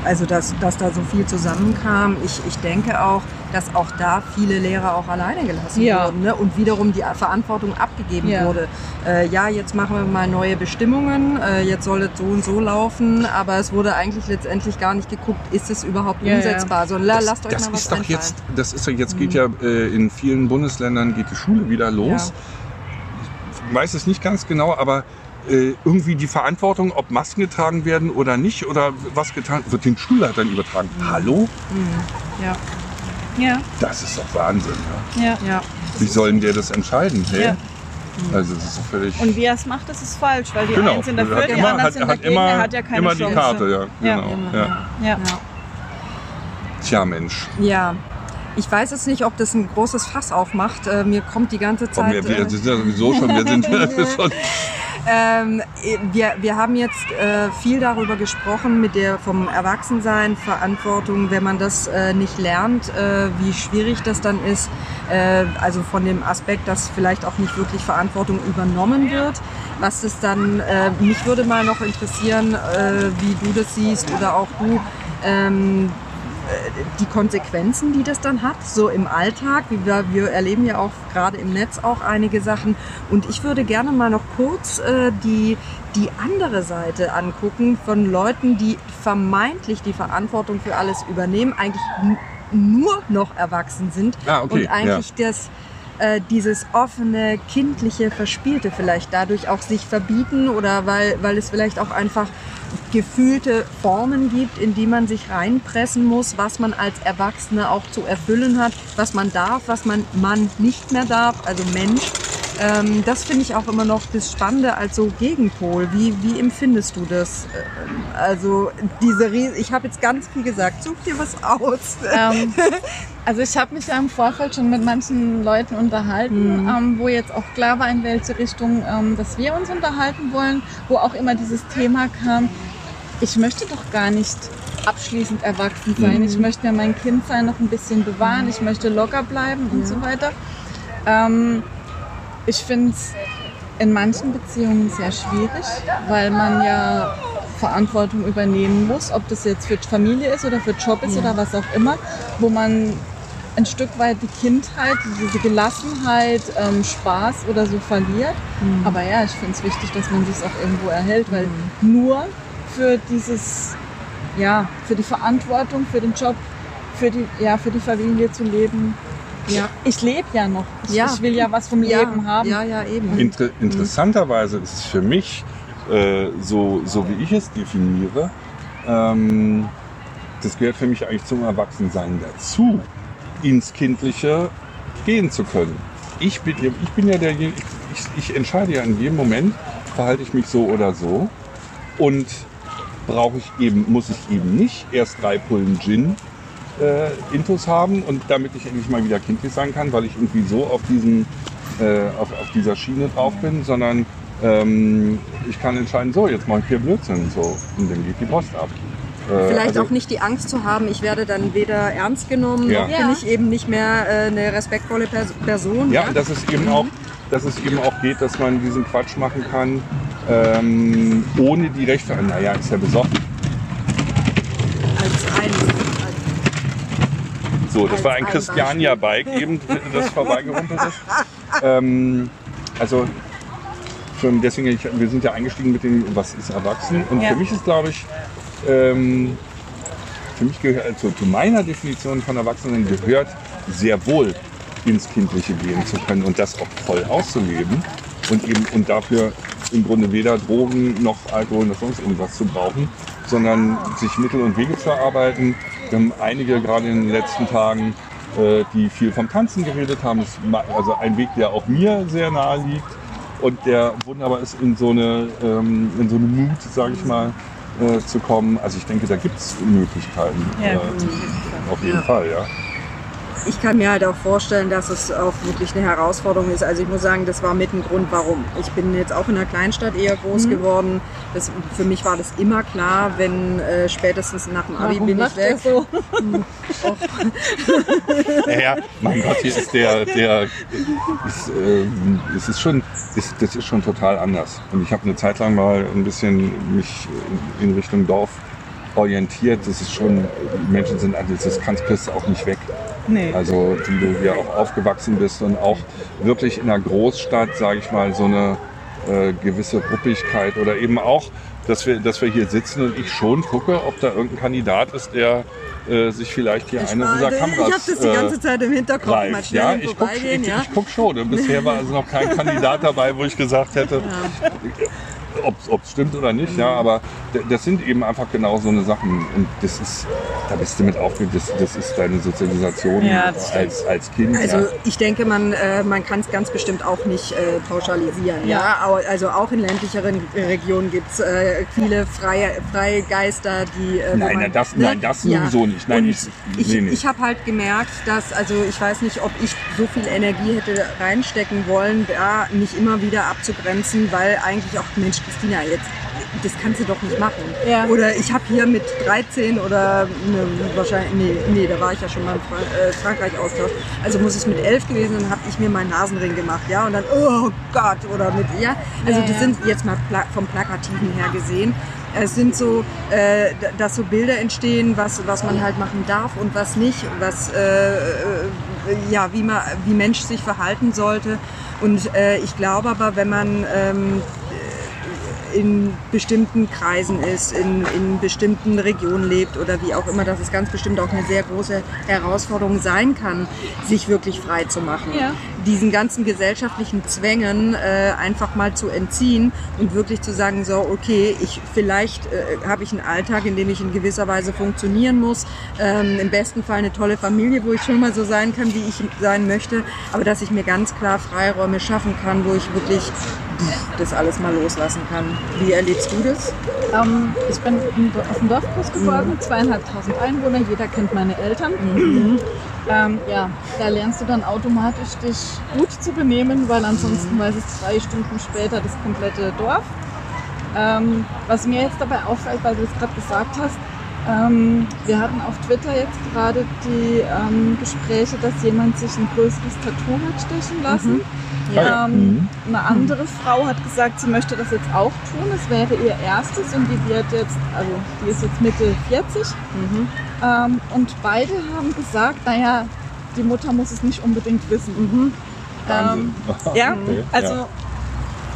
also dass, dass da so viel zusammenkam. Ich, ich denke auch, dass auch da viele Lehrer auch alleine gelassen Ja. wurden ne? und wiederum die Verantwortung abgegeben Ja. wurde. Äh, ja, jetzt machen wir mal neue Bestimmungen, äh, jetzt soll es so und so laufen, aber es wurde eigentlich letztendlich gar nicht geguckt, ist es überhaupt Ja, ja. umsetzbar, sondern la, Das, lasst euch das mal was ist doch einfallen. jetzt, das ist doch jetzt geht ja äh, in vielen Bundesländern geht die Schule wieder los. Ich weiß es nicht ganz genau, aber äh, irgendwie die Verantwortung, ob Masken getragen werden oder nicht oder was getan wird, den Schulleitern übertragen. Hallo? Ja, Ja, Das ist doch Wahnsinn. Ja. ja. ja. Wie sollen der das entscheiden? Hey? Ja. Also das ist völlig. Und wie er es macht, das ist falsch, weil die genau. einen sind dafür, hat die immer, anderen hat, sind hat dagegen, immer, er hat ja keine immer die Chance. Karte, ja. Ja, Genau. immer, ja. Ja. Ja. Tja, Mensch. Ja. Ich weiß jetzt nicht, ob das ein großes Fass aufmacht. Äh, mir kommt die ganze Komm, Zeit. wir, wir äh, sind ja sowieso schon, wir sind schon. ähm, wir, wir haben jetzt äh, viel darüber gesprochen mit der vom Erwachsensein, Verantwortung, wenn man das äh, nicht lernt, äh, wie schwierig das dann ist. Äh, also von dem Aspekt, dass vielleicht auch nicht wirklich Verantwortung übernommen wird. Was das dann, äh, mich würde mal noch interessieren, wie du das siehst oder auch du. Ähm, die Konsequenzen, die das dann hat, so im Alltag. Wie Wir, wir erleben ja auch gerade im Netz auch einige Sachen. Und ich würde gerne mal noch kurz äh, die, die andere Seite angucken von Leuten, die vermeintlich die Verantwortung für alles übernehmen, eigentlich nur noch erwachsen sind Ah, okay, und eigentlich das äh, dieses offene, kindliche, verspielte vielleicht dadurch auch sich verbieten oder weil, weil es vielleicht auch einfach gefühlte Formen gibt, in die man sich reinpressen muss, was man als Erwachsene auch zu erfüllen hat, was man darf, was man Mann nicht mehr darf, also Mensch. Ähm, das finde ich auch immer noch das Spannende als so Gegenpol. Wie, wie empfindest du das? Ähm, Also diese Ries ich habe jetzt ganz viel gesagt. Such dir was aus. Ähm, also ich habe mich ja im Vorfeld schon mit manchen Leuten unterhalten, Mhm. ähm, wo jetzt auch klar war, in welche Richtung ähm, dass wir uns unterhalten wollen, wo auch immer dieses Thema kam, ich möchte doch gar nicht abschließend erwachsen sein. Mhm. Ich möchte ja mein Kindsein noch ein bisschen bewahren, ich möchte locker bleiben und Ja. so weiter. Ähm, ich finde es in manchen Beziehungen sehr schwierig, weil man ja Verantwortung übernehmen muss, ob das jetzt für Familie ist oder für Job ist Ja. oder was auch immer, wo man ein Stück weit die Kindheit, diese Gelassenheit, ähm, Spaß oder so verliert. Aber ja, ich finde es wichtig, dass man sich auch irgendwo erhält, weil nur für dieses, ja, für die Verantwortung, für den Job, für die, ja, für die Familie zu leben. Ja. Ich lebe ja noch. Ich, Ja. ich will ja was vom Leben haben. Ja, ja, eben. Inter interessanterweise ist es für mich äh, so, so wie ich es definiere, ähm, das gehört für mich eigentlich zum Erwachsensein dazu, ins Kindliche gehen zu können. Ich bin, ich bin ja derjenige, ich, ich entscheide ja in jedem Moment, verhalte ich mich so oder so. Und brauche ich eben, muss ich eben nicht erst drei Pullen Gin äh, Intus haben und damit ich endlich mal wieder kindlich sein kann, weil ich irgendwie so auf, diesen, äh, auf, auf dieser Schiene drauf bin, sondern ähm, ich kann entscheiden, so, jetzt mache ich hier Blödsinn, so, und dann geht die Post ab. Äh, Vielleicht also- auch nicht die Angst zu haben, ich werde dann weder ernst genommen, Ja. noch Ja. bin ich eben nicht mehr äh, eine respektvolle Pers Person. Ja, und dass es eben auch, dass es eben auch geht, dass man diesen Quatsch machen kann, ähm, ohne die Rechte. Naja, ist ja besoffen. als ein, als So, das war ein ein Christiania-Bike eben, das vorbeigerumpelt ist. Ähm, also für, deswegen, ich, wir sind ja eingestiegen mit dem, was ist erwachsen. Und Ja. für mich ist, glaube ich, ähm, für mich gehört, also zu meiner Definition von Erwachsenen gehört sehr wohl ins Kindliche gehen zu können und das auch voll auszuleben und eben und dafür im Grunde weder Drogen noch Alkohol noch sonst irgendwas zu brauchen, sondern sich Mittel und Wege zu erarbeiten. Wir haben einige gerade in den letzten Tagen, äh, die viel vom Tanzen geredet haben. Das ist also ein Weg, der auch mir sehr nahe liegt und der wunderbar ist, in so eine, ähm, in so eine Mut, sage ich mal, äh, zu kommen. Also ich denke, da gibt es Möglichkeiten. Ja, äh, auf jeden Ja. Fall, ja. Ich kann mir halt auch vorstellen, dass es auch wirklich eine Herausforderung ist. Also ich muss sagen, das war mit ein Grund, warum. Ich bin jetzt auch in einer Kleinstadt eher groß Mhm. geworden. Das, für mich war das immer klar, wenn äh, spätestens nach dem Abi bin ich weg. so? Ja, mein Gott, hier ist der, der ist, ähm, es ist schon, ist, das ist schon total anders. Und ich habe eine Zeit lang mal ein bisschen mich in Richtung Dorf orientiert. Das ist schon, die Menschen sind anders, das kannst du auch nicht weg. Nee. Also wie du hier auch aufgewachsen bist und auch wirklich in einer Großstadt, sage ich mal, so eine äh, gewisse Ruppigkeit oder eben auch, dass wir, dass wir hier sitzen und ich schon gucke, ob da irgendein Kandidat ist, der äh, sich vielleicht hier eine unserer ich Kameras habe das die ganze Zeit im Hinterkopf, mal greift. schnell Ja, ich gucke ich, ja. ich guck schon. Und bisher war also noch kein Kandidat dabei, wo ich gesagt hätte, ob es stimmt oder nicht. Ja, aber das sind eben einfach genau so eine Sachen. Und das ist, da bist du mit aufgegangen. Das, das ist deine Sozialisation Ja, als, als Kind. Also ja. ich denke, man, äh, man kann es ganz bestimmt auch nicht äh, pauschalisieren. Ja. Ja. Also auch in ländlicheren Regionen gibt es äh, viele freie, freie Geister, die... Äh, Nein, man, nein, das- nein, das sowieso nicht. Nein, Und ich- ich, nee, nee. ich habe halt gemerkt, dass, also ich weiß nicht, ob ich so viel Energie hätte reinstecken wollen, da mich immer wieder abzugrenzen, weil eigentlich auch, Mensch, Christina, jetzt das kannst du doch nicht machen. Ja. Oder ich habe hier mit 13 oder ne, wahrscheinlich, nee, nee, da war ich ja schon mal in Fra äh, Frankreich Austausch. Also muss es mit 11 gewesen, dann habe ich mir meinen Nasenring gemacht, ja, und dann, oh Gott, oder mit, ja. Also Ja, das ja. sind jetzt mal pla vom Plakativen her gesehen. Es sind so, äh, dass so Bilder entstehen, was, was man halt machen darf und was nicht, was, äh, äh, ja, wie, man, wie Mensch sich verhalten sollte. Und äh, ich glaube aber, wenn man ähm, in bestimmten Kreisen ist, in, in bestimmten Regionen lebt oder wie auch immer, dass es ganz bestimmt auch eine sehr große Herausforderung sein kann, sich wirklich frei zu machen. Ja. Diesen ganzen gesellschaftlichen Zwängen äh, einfach mal zu entziehen und wirklich zu sagen, so, okay, ich, vielleicht äh, habe ich einen Alltag, in dem ich in gewisser Weise funktionieren muss, ähm, im besten Fall eine tolle Familie, wo ich schon mal so sein kann, wie ich sein möchte, aber dass ich mir ganz klar Freiräume schaffen kann, wo ich wirklich das alles mal loslassen kann. Wie erlebst du das? Ähm, ich bin auf dem Dorf groß geworden, zweieinhalbtausend Einwohner, jeder kennt meine Eltern. Ähm, ja, da lernst du dann automatisch dich gut zu benehmen, weil ansonsten weiß es zwei Stunden später das komplette Dorf. Ähm, was mir jetzt dabei auffällt, weil du es gerade gesagt hast, ähm, wir hatten auf Twitter jetzt gerade die ähm, Gespräche, dass jemand sich ein größeres Tattoo hat stechen lassen. Ja. Ähm, Mhm. Eine andere Frau hat gesagt, sie möchte das jetzt auch tun. Es wäre ihr erstes und die wird jetzt, also die ist jetzt Mitte 40. Ähm, und beide haben gesagt, naja, die Mutter muss es nicht unbedingt wissen. Mhm. Ähm, ja, also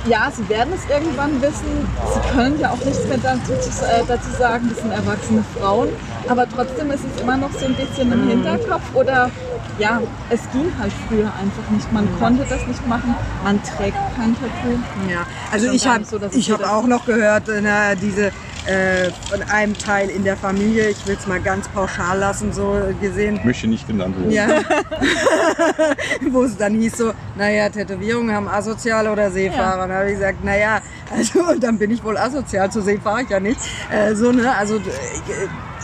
ja. sie werden es irgendwann wissen. Sie können ja auch nichts mehr dazu, äh, dazu sagen, das sind erwachsene Frauen. Aber trotzdem ist es immer noch so ein bisschen im Hinterkopf. Oder ja, es ging halt früher einfach nicht. Man konnte das nicht machen. Man trägt kein Tattoo. Ja, also ich habe so, ich hab auch noch gehört, äh, na, diese äh, von einem Teil in der Familie, ich will es mal ganz pauschal lassen, so gesehen, Ich möchte nicht genannt werden. ja. Wo es dann hieß so, naja, Tätowierungen haben asozial oder Seefahrer. Da habe ich gesagt, naja, also und dann bin ich wohl asozial, zur See fahre ich ja nicht. Äh, so, ne, also äh,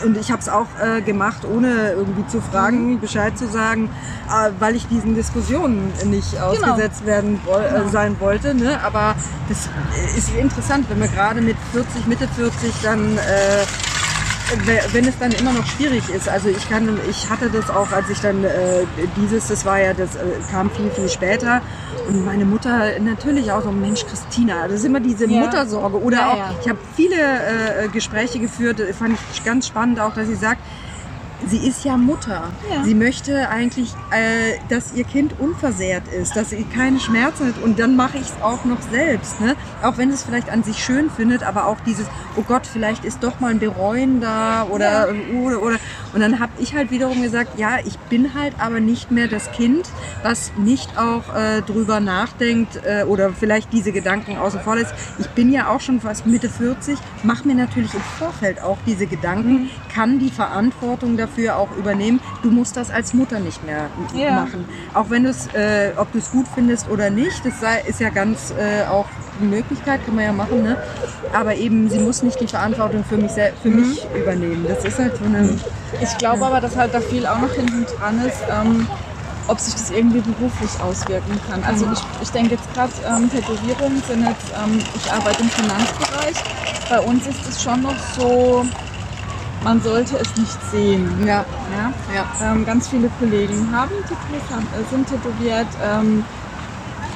und ich habe es auch äh, gemacht, ohne irgendwie zu fragen, Bescheid zu sagen, äh, weil ich diesen Diskussionen nicht ausgesetzt werden woll äh, sein wollte. Ne? Aber das ist interessant, wenn wir gerade mit 40, Mitte 40 dann äh, wenn es dann immer noch schwierig ist. Also ich kann, ich hatte das auch, als ich dann äh, dieses, das war ja, das äh, kam viel, viel später. Und meine Mutter natürlich auch so, Mensch, Christina, das ist immer diese Ja. Muttersorge. Oder Ja, auch, ja. ich habe viele äh, Gespräche geführt, fand ich ganz spannend auch, dass sie sagt, sie ist ja Mutter. Ja. Sie möchte eigentlich, äh, dass ihr Kind unversehrt ist, dass sie keine Schmerzen hat. Und dann mache ich es auch noch selbst. Ne? Auch wenn es vielleicht an sich schön findet, aber auch dieses, oh Gott, vielleicht ist doch mal ein Bereuen da oder, oder, oder. Und dann habe ich halt wiederum gesagt, ja, ich bin halt aber nicht mehr das Kind, was nicht auch äh, drüber nachdenkt äh, oder vielleicht diese Gedanken außen vor lässt. Ich bin ja auch schon fast Mitte 40, mache mir natürlich im Vorfeld auch diese Gedanken, kann die Verantwortung dafür auch übernehmen. Du musst das als Mutter nicht mehr Ja. machen. Auch wenn du es, äh, ob du es gut findest oder nicht, das sei, ist ja ganz äh, auch eine Möglichkeit, kann man ja machen, ne? Aber eben, sie muss nicht die Verantwortung für mich, für mich übernehmen. Das ist halt so eine. Ich glaube aber, dass halt da viel auch noch hinten dran ist, ähm, ob sich das irgendwie beruflich auswirken kann. Also ich, ich denke jetzt gerade, ähm, Tätowierungen sind jetzt, ähm, ich arbeite im Finanzbereich. Bei uns ist es schon noch so, man sollte es nicht sehen. Ja, Ja? ja. Ähm, ganz viele Kollegen haben äh, sind tätowiert. Ähm,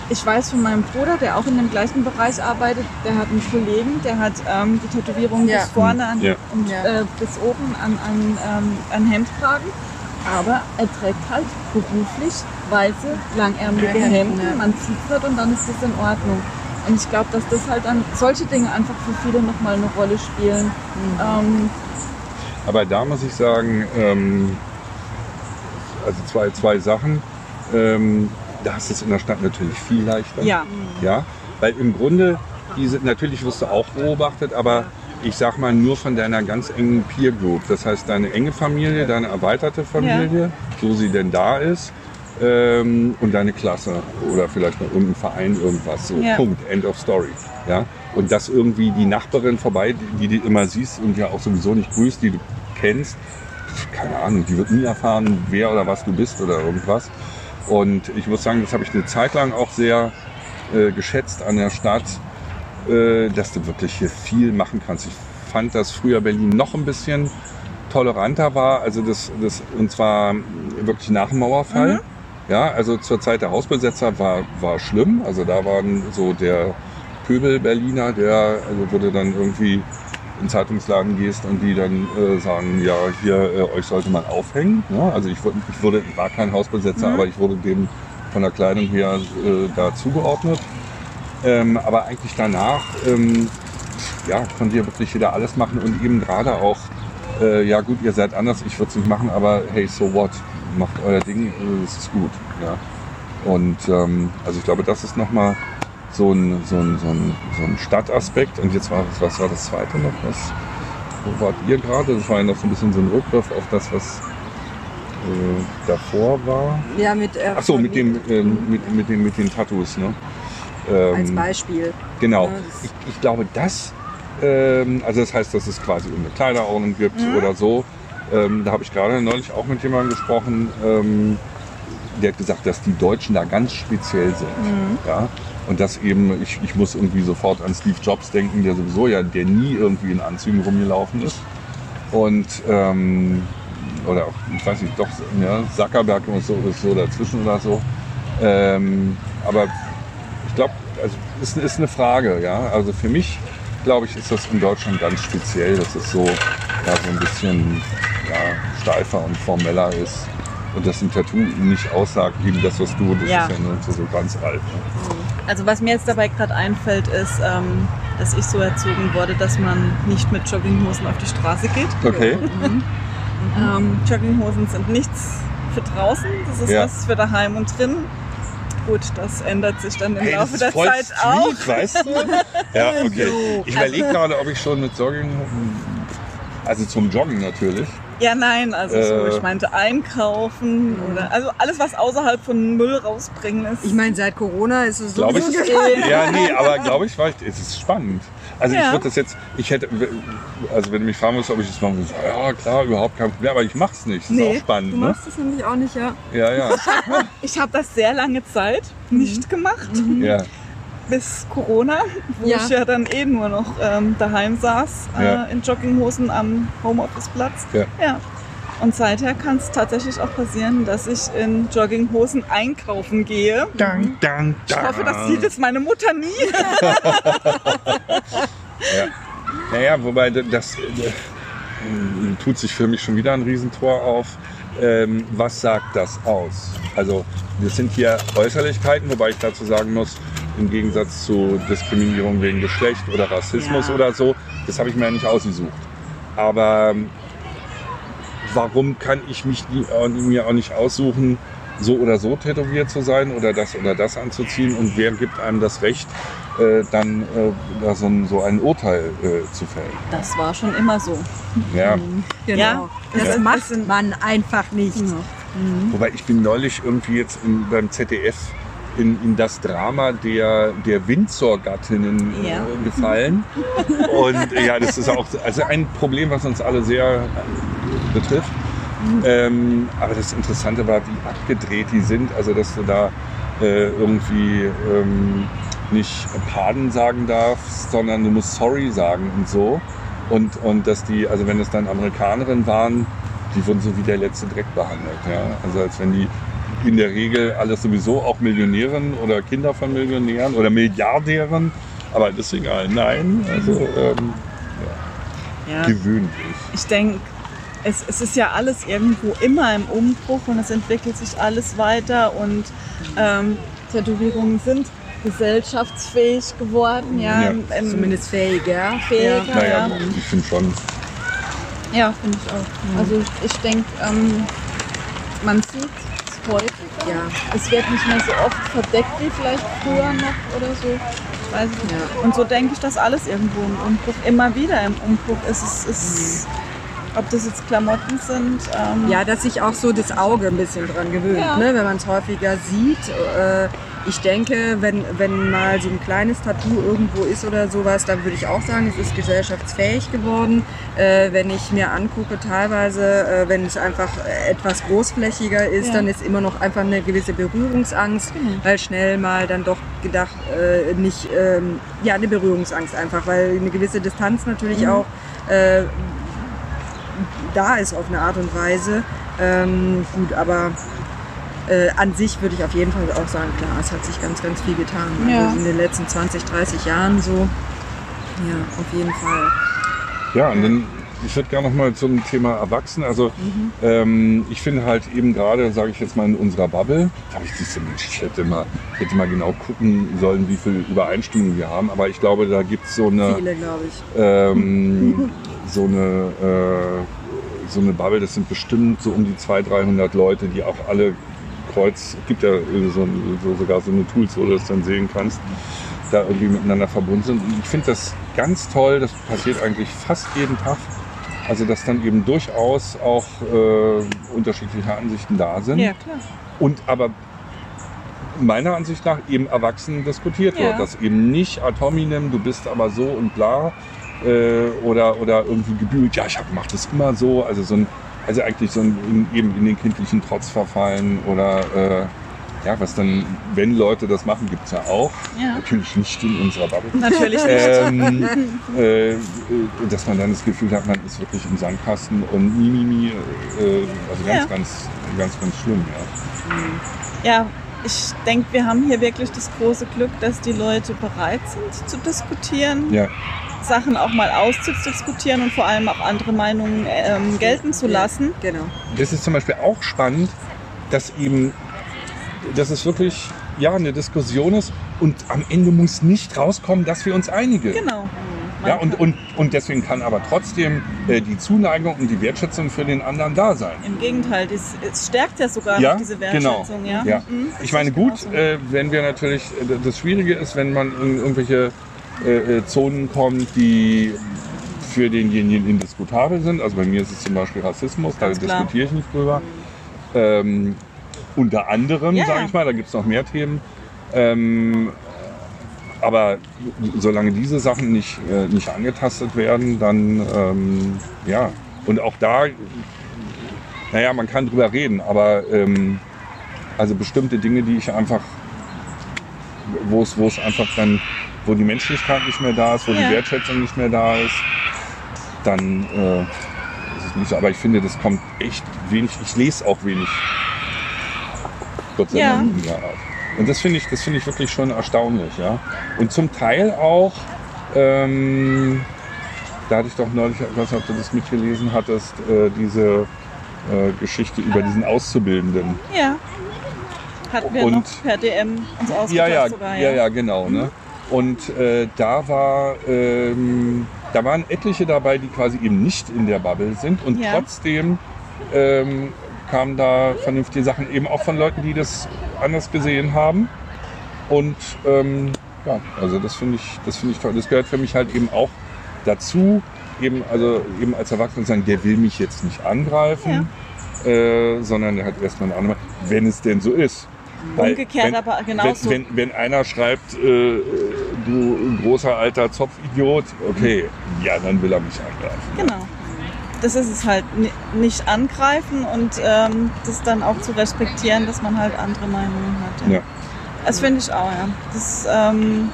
ich weiß von meinem Bruder, der auch in dem gleichen Bereich arbeitet, der hat einen Kollegen, der hat ähm, die Tätowierung Ja. bis vorne an, Ja. und Ja. äh, bis oben an, an, ähm, an Hemdkragen. Aber er trägt halt beruflich weiße, langärmelige Ja, Hemden. ja. Man zieht es und dann ist das in Ordnung. Und ich glaube, dass das halt dann solche Dinge einfach für viele nochmal eine Rolle spielen. Mhm. Ähm, Aber da muss ich sagen, ähm, also zwei, zwei Sachen. Ähm, da ist es in der Stadt natürlich viel leichter. ja. Ja, weil im Grunde, diese, natürlich wirst du auch beobachtet, aber ich sag mal nur von deiner ganz engen Peer Group. Das heißt, deine enge Familie, deine erweiterte Familie, so sie denn da ist, ähm, und deine Klasse oder vielleicht noch irgendein Verein, irgendwas. So, Ja. Punkt, End of Story. Ja, und dass irgendwie die Nachbarin vorbei, die, du immer siehst und ja auch sowieso nicht grüßt, die du kennst, keine Ahnung, die wird nie erfahren, wer oder was du bist oder irgendwas. Und ich muss sagen, das habe ich eine Zeit lang auch sehr äh, geschätzt an der Stadt, äh, dass du wirklich hier viel machen kannst. Ich fand, dass früher Berlin noch ein bisschen toleranter war, also das, das und zwar wirklich nach dem Mauerfall. Ja, also zur Zeit der Hausbesetzer war, war schlimm. Also da waren so der Pöbel Berliner, der, also wo du dann irgendwie in den Zeitungsladen gehst und die dann äh, sagen, ja, hier, äh, euch sollte man aufhängen. Ja, also ich, wurde, ich, wurde, ich war kein Hausbesetzer, aber ich wurde dem von der Kleidung her äh, da zugeordnet. Ähm, aber eigentlich danach, ähm, ja, konnte ja wirklich jeder alles machen und eben gerade auch, äh, ja gut, ihr seid anders, ich würde es nicht machen, aber hey, so what? Macht euer Ding, äh, es ist gut. Ja. Und ähm, also ich glaube, das ist nochmal so ein, so, ein, so, ein, so ein Stadtaspekt. Und jetzt war, was war das zweite noch? Was, wo wart ihr gerade? Das war ja noch so ein bisschen so ein Rückgriff auf das, was äh, davor war. Ja, mit, äh, Ach so, mit, dem, ähm, mit, mit, den, mit den Tattoos, ne? Ähm, als Beispiel. Genau. Ich, ich glaube, das, ähm, also das heißt, dass es quasi eine Kleiderordnung gibt Mhm. oder so. Ähm, da habe ich gerade neulich auch mit jemandem gesprochen, ähm, der hat gesagt, dass die Deutschen da ganz speziell sind. Mhm. Ja? Und dass eben, ich, ich muss irgendwie sofort an Steve Jobs denken, der sowieso ja, der nie irgendwie in Anzügen rumgelaufen ist. Und, ähm, oder auch, ich weiß nicht, doch, ja, Zuckerberg und so ist so dazwischen oder so. Ähm, aber ich glaube, also ist, ist eine Frage, ja. Also für mich, glaube ich, ist das in Deutschland ganz speziell, dass es so, ja, so ein bisschen ja, steifer und formeller ist. und dass ein Tattoo nicht aussagt, eben das, was du, das Ja. ist ja nur so, so ganz alt. Ne? Also was mir jetzt dabei gerade einfällt, ist, ähm, dass ich so erzogen wurde, dass man nicht mit Jogginghosen auf die Straße geht. Okay. Ähm, Jogginghosen sind nichts für draußen, das ist Ja. was für daheim und drin. Gut, das ändert sich dann im Hey, Laufe der Zeit sweet, auch. weißt du? Ja, okay. Ich überlege gerade, ob ich schon mit Jogging, also zum Joggen natürlich. Ja, nein, also so, Äh. ich meinte einkaufen oder also alles, was außerhalb von Müll rausbringen ist. Ich meine, seit Corona ist es Glaube ich. Ja, nee, aber glaube ich, war ich, es ist spannend. Also ich Ja. würde das jetzt, ich hätte, also wenn du mich fragen würdest, ob ich das machen würde, ja klar, überhaupt kein Problem, aber ich mach's nicht. Das ist Nee, auch spannend, Du ne? machst es nämlich auch nicht, ja. Ja, ja, Ich habe das sehr lange Zeit nicht gemacht, ja. Bis Corona, wo Ja. ich ja dann eh nur noch ähm, daheim saß, Ja. äh, in Jogginghosen am Homeoffice-Platz. Ja. ja. Und seither kann es tatsächlich auch passieren, dass ich in Jogginghosen einkaufen gehe. Dang, dang, Ich hoffe, das sieht jetzt meine Mutter nie. Ja. Naja, wobei d- das äh, tut sich für mich schon wieder ein Riesentor auf. Ähm, was sagt das aus? Also das sind hier Äußerlichkeiten, wobei ich dazu sagen muss, im Gegensatz zu Diskriminierung wegen Geschlecht oder Rassismus Ja. oder so, das habe ich mir ja nicht ausgesucht. Aber ähm, warum kann ich mich nie, äh, mir auch nicht aussuchen, so oder so tätowiert zu sein oder das oder das anzuziehen? Und wer gibt einem das Recht, äh, dann äh, da so, ein, so ein Urteil äh, zu fällen? Das war schon immer so. Ja. Genau. Ja, das das macht man einfach nicht. Wobei ich bin neulich irgendwie jetzt in, beim ZDF in, in das Drama der, der Windsor-Gattinnen Ja. äh, gefallen. Und äh, ja, das ist auch also ein Problem, was uns alle sehr betrifft. Ähm, aber das Interessante war, wie abgedreht die sind. Also, dass du da äh, irgendwie ähm, nicht Pardon sagen darfst, sondern du musst Sorry sagen und so. Und, und dass die, also wenn es dann Amerikanerinnen waren, die wurden so wie der letzte Dreck behandelt. Ja? Also als wenn die in der Regel alles sowieso auch Millionären oder Kinder von Millionären oder Milliardären, aber das ist egal. Nein, also ähm, Ja. gewöhnlich. Ich denke, es, es ist ja alles irgendwo immer im Umbruch und es entwickelt sich alles weiter und ähm, Tätowierungen sind gesellschaftsfähig geworden. Ja, Ja, im, im Zumindest fähiger. fähiger. Ja. Naja, Ja, ich finde schon, ja finde ich auch. Also ich denke, ähm, man sieht häufiger. Ja. Es wird nicht mehr so oft verdeckt wie vielleicht früher noch oder so. Ich weiß es nicht. Ja. Und so denke ich, dass alles irgendwo im Umbruch, immer wieder im Umbruch ist. Es ist ob das jetzt Klamotten sind. Ähm, Ja, dass sich auch so das Auge ein bisschen dran gewöhnt, Ja. ne? wenn man es häufiger sieht. Äh, ich denke, wenn, wenn mal so ein kleines Tattoo irgendwo ist oder sowas, dann würde ich auch sagen, es ist gesellschaftsfähig geworden. Äh, wenn ich mir angucke, teilweise, äh, wenn es einfach etwas großflächiger ist, Ja. dann ist immer noch einfach eine gewisse Berührungsangst, weil schnell mal dann doch gedacht, äh, nicht, ähm, ja, eine Berührungsangst einfach, weil eine gewisse Distanz natürlich auch äh, da ist auf eine Art und Weise. Ähm, gut, aber äh, an sich würde ich auf jeden Fall auch sagen, klar, es hat sich ganz, ganz viel getan. Ja. Also in den letzten 20, 30 Jahren so. Ja, auf jeden Fall. Ja, und dann, ich würde gerne noch mal zum Thema Erwachsene. Also ähm, ich finde halt eben gerade, sage ich jetzt mal in unserer Bubble, da habe ich diese Mensch, ich hätte mal, ich hätte mal genau gucken sollen, wie viel Übereinstimmung wir haben. Aber ich glaube, da gibt es so eine, Viele, glaube ich. ähm, so eine äh, so eine Bubble, das sind bestimmt so um die 200, 300 Leute, die auch alle kreuz, es gibt ja so, so, sogar so eine Tools, wo du das dann sehen kannst, da irgendwie miteinander verbunden sind. Und ich finde das ganz toll, das passiert eigentlich fast jeden Tag. Also dass dann eben durchaus auch äh, unterschiedliche Ansichten da sind. ja, klar. Und aber meiner Ansicht nach eben erwachsen diskutiert Ja. wird. Dass eben nicht ad hominem, du bist aber so und bla äh, oder, oder irgendwie gebühlt, ja, ich mache das immer so. Also so ein, also eigentlich so ein in, eben in den kindlichen Trotz verfallen oder äh, ja, was dann, wenn Leute das machen, gibt es ja auch. Ja. Natürlich nicht in unserer Bubble. Natürlich nicht. ähm, äh, äh, dass man dann das Gefühl hat, man ist wirklich im Sandkasten und Mimimi, äh, also ganz, Ja. ganz, ganz, ganz schlimm, ja. Ja, ich denke, wir haben hier wirklich das große Glück, dass die Leute bereit sind zu diskutieren, Ja, Sachen auch mal auszudiskutieren und vor allem auch andere Meinungen ähm, gelten zu lassen. Genau. das ist zum Beispiel auch spannend. dass eben, dass es wirklich ja eine Diskussion ist und am Ende muss nicht rauskommen, dass wir uns einigen. Genau. Ja, und, und, und deswegen kann aber trotzdem äh, die Zuneigung und die Wertschätzung für den anderen da sein. Im Gegenteil, das, es stärkt ja sogar Ja, noch diese genau. Wertschätzung. Ja, Ja. Mhm, Ich meine, gut, äh, wenn wir natürlich, äh, das Schwierige ist, wenn man in irgendwelche äh, äh, Zonen kommt, die für denjenigen indiskutabel sind. Also bei mir ist es zum Beispiel Rassismus, da Ganz klar. diskutiere ich nicht drüber. Ähm, unter anderem, Ja, sage ich mal, da gibt es noch mehr Themen. Ähm, aber solange diese Sachen nicht, äh, nicht angetastet werden, dann ähm, ja. Und auch da, naja, man kann drüber reden, aber ähm, also bestimmte Dinge, die ich einfach, wo es, wo es einfach dann, wo die Menschlichkeit nicht mehr da ist, wo Ja. die Wertschätzung nicht mehr da ist, dann äh, ist es nicht so. Aber ich finde, das kommt echt wenig, ich lese auch wenig. Gott sei Ja. Dank Art. Und das finde ich, das finde ich wirklich schon erstaunlich, ja. Und zum Teil auch, ähm, da hatte ich doch neulich, ich weiß nicht, ob du das mitgelesen hattest, äh, diese äh, Geschichte über diesen Auszubildenden. Ja. Hatten wir Und- noch per DM uns ausgetauscht Ja, ja, sogar. ja, ja, genau. Ne? Und äh, da war, ähm, da waren etliche dabei, die quasi eben nicht in der Bubble sind und Ja. trotzdem ähm, kamen da vernünftige Sachen eben auch von Leuten, die das anders gesehen haben. Und ähm, ja, also das finde ich, das finde ich toll. Das gehört für mich halt eben auch dazu, eben also eben als Erwachsener zu sagen, der will mich jetzt nicht angreifen, äh, sondern der hat erstmal eine andere, wenn es denn so ist. Umgekehrt wenn, aber genauso. Wenn, wenn, wenn einer schreibt, äh, du großer alter Zopfidiot, okay, ja, dann will er mich angreifen. Genau. Das ist es halt. Ni- Nicht angreifen und ähm, das dann auch zu respektieren, dass man halt andere Meinungen hat. Ja. Das finde ich auch, ja. Das, ähm,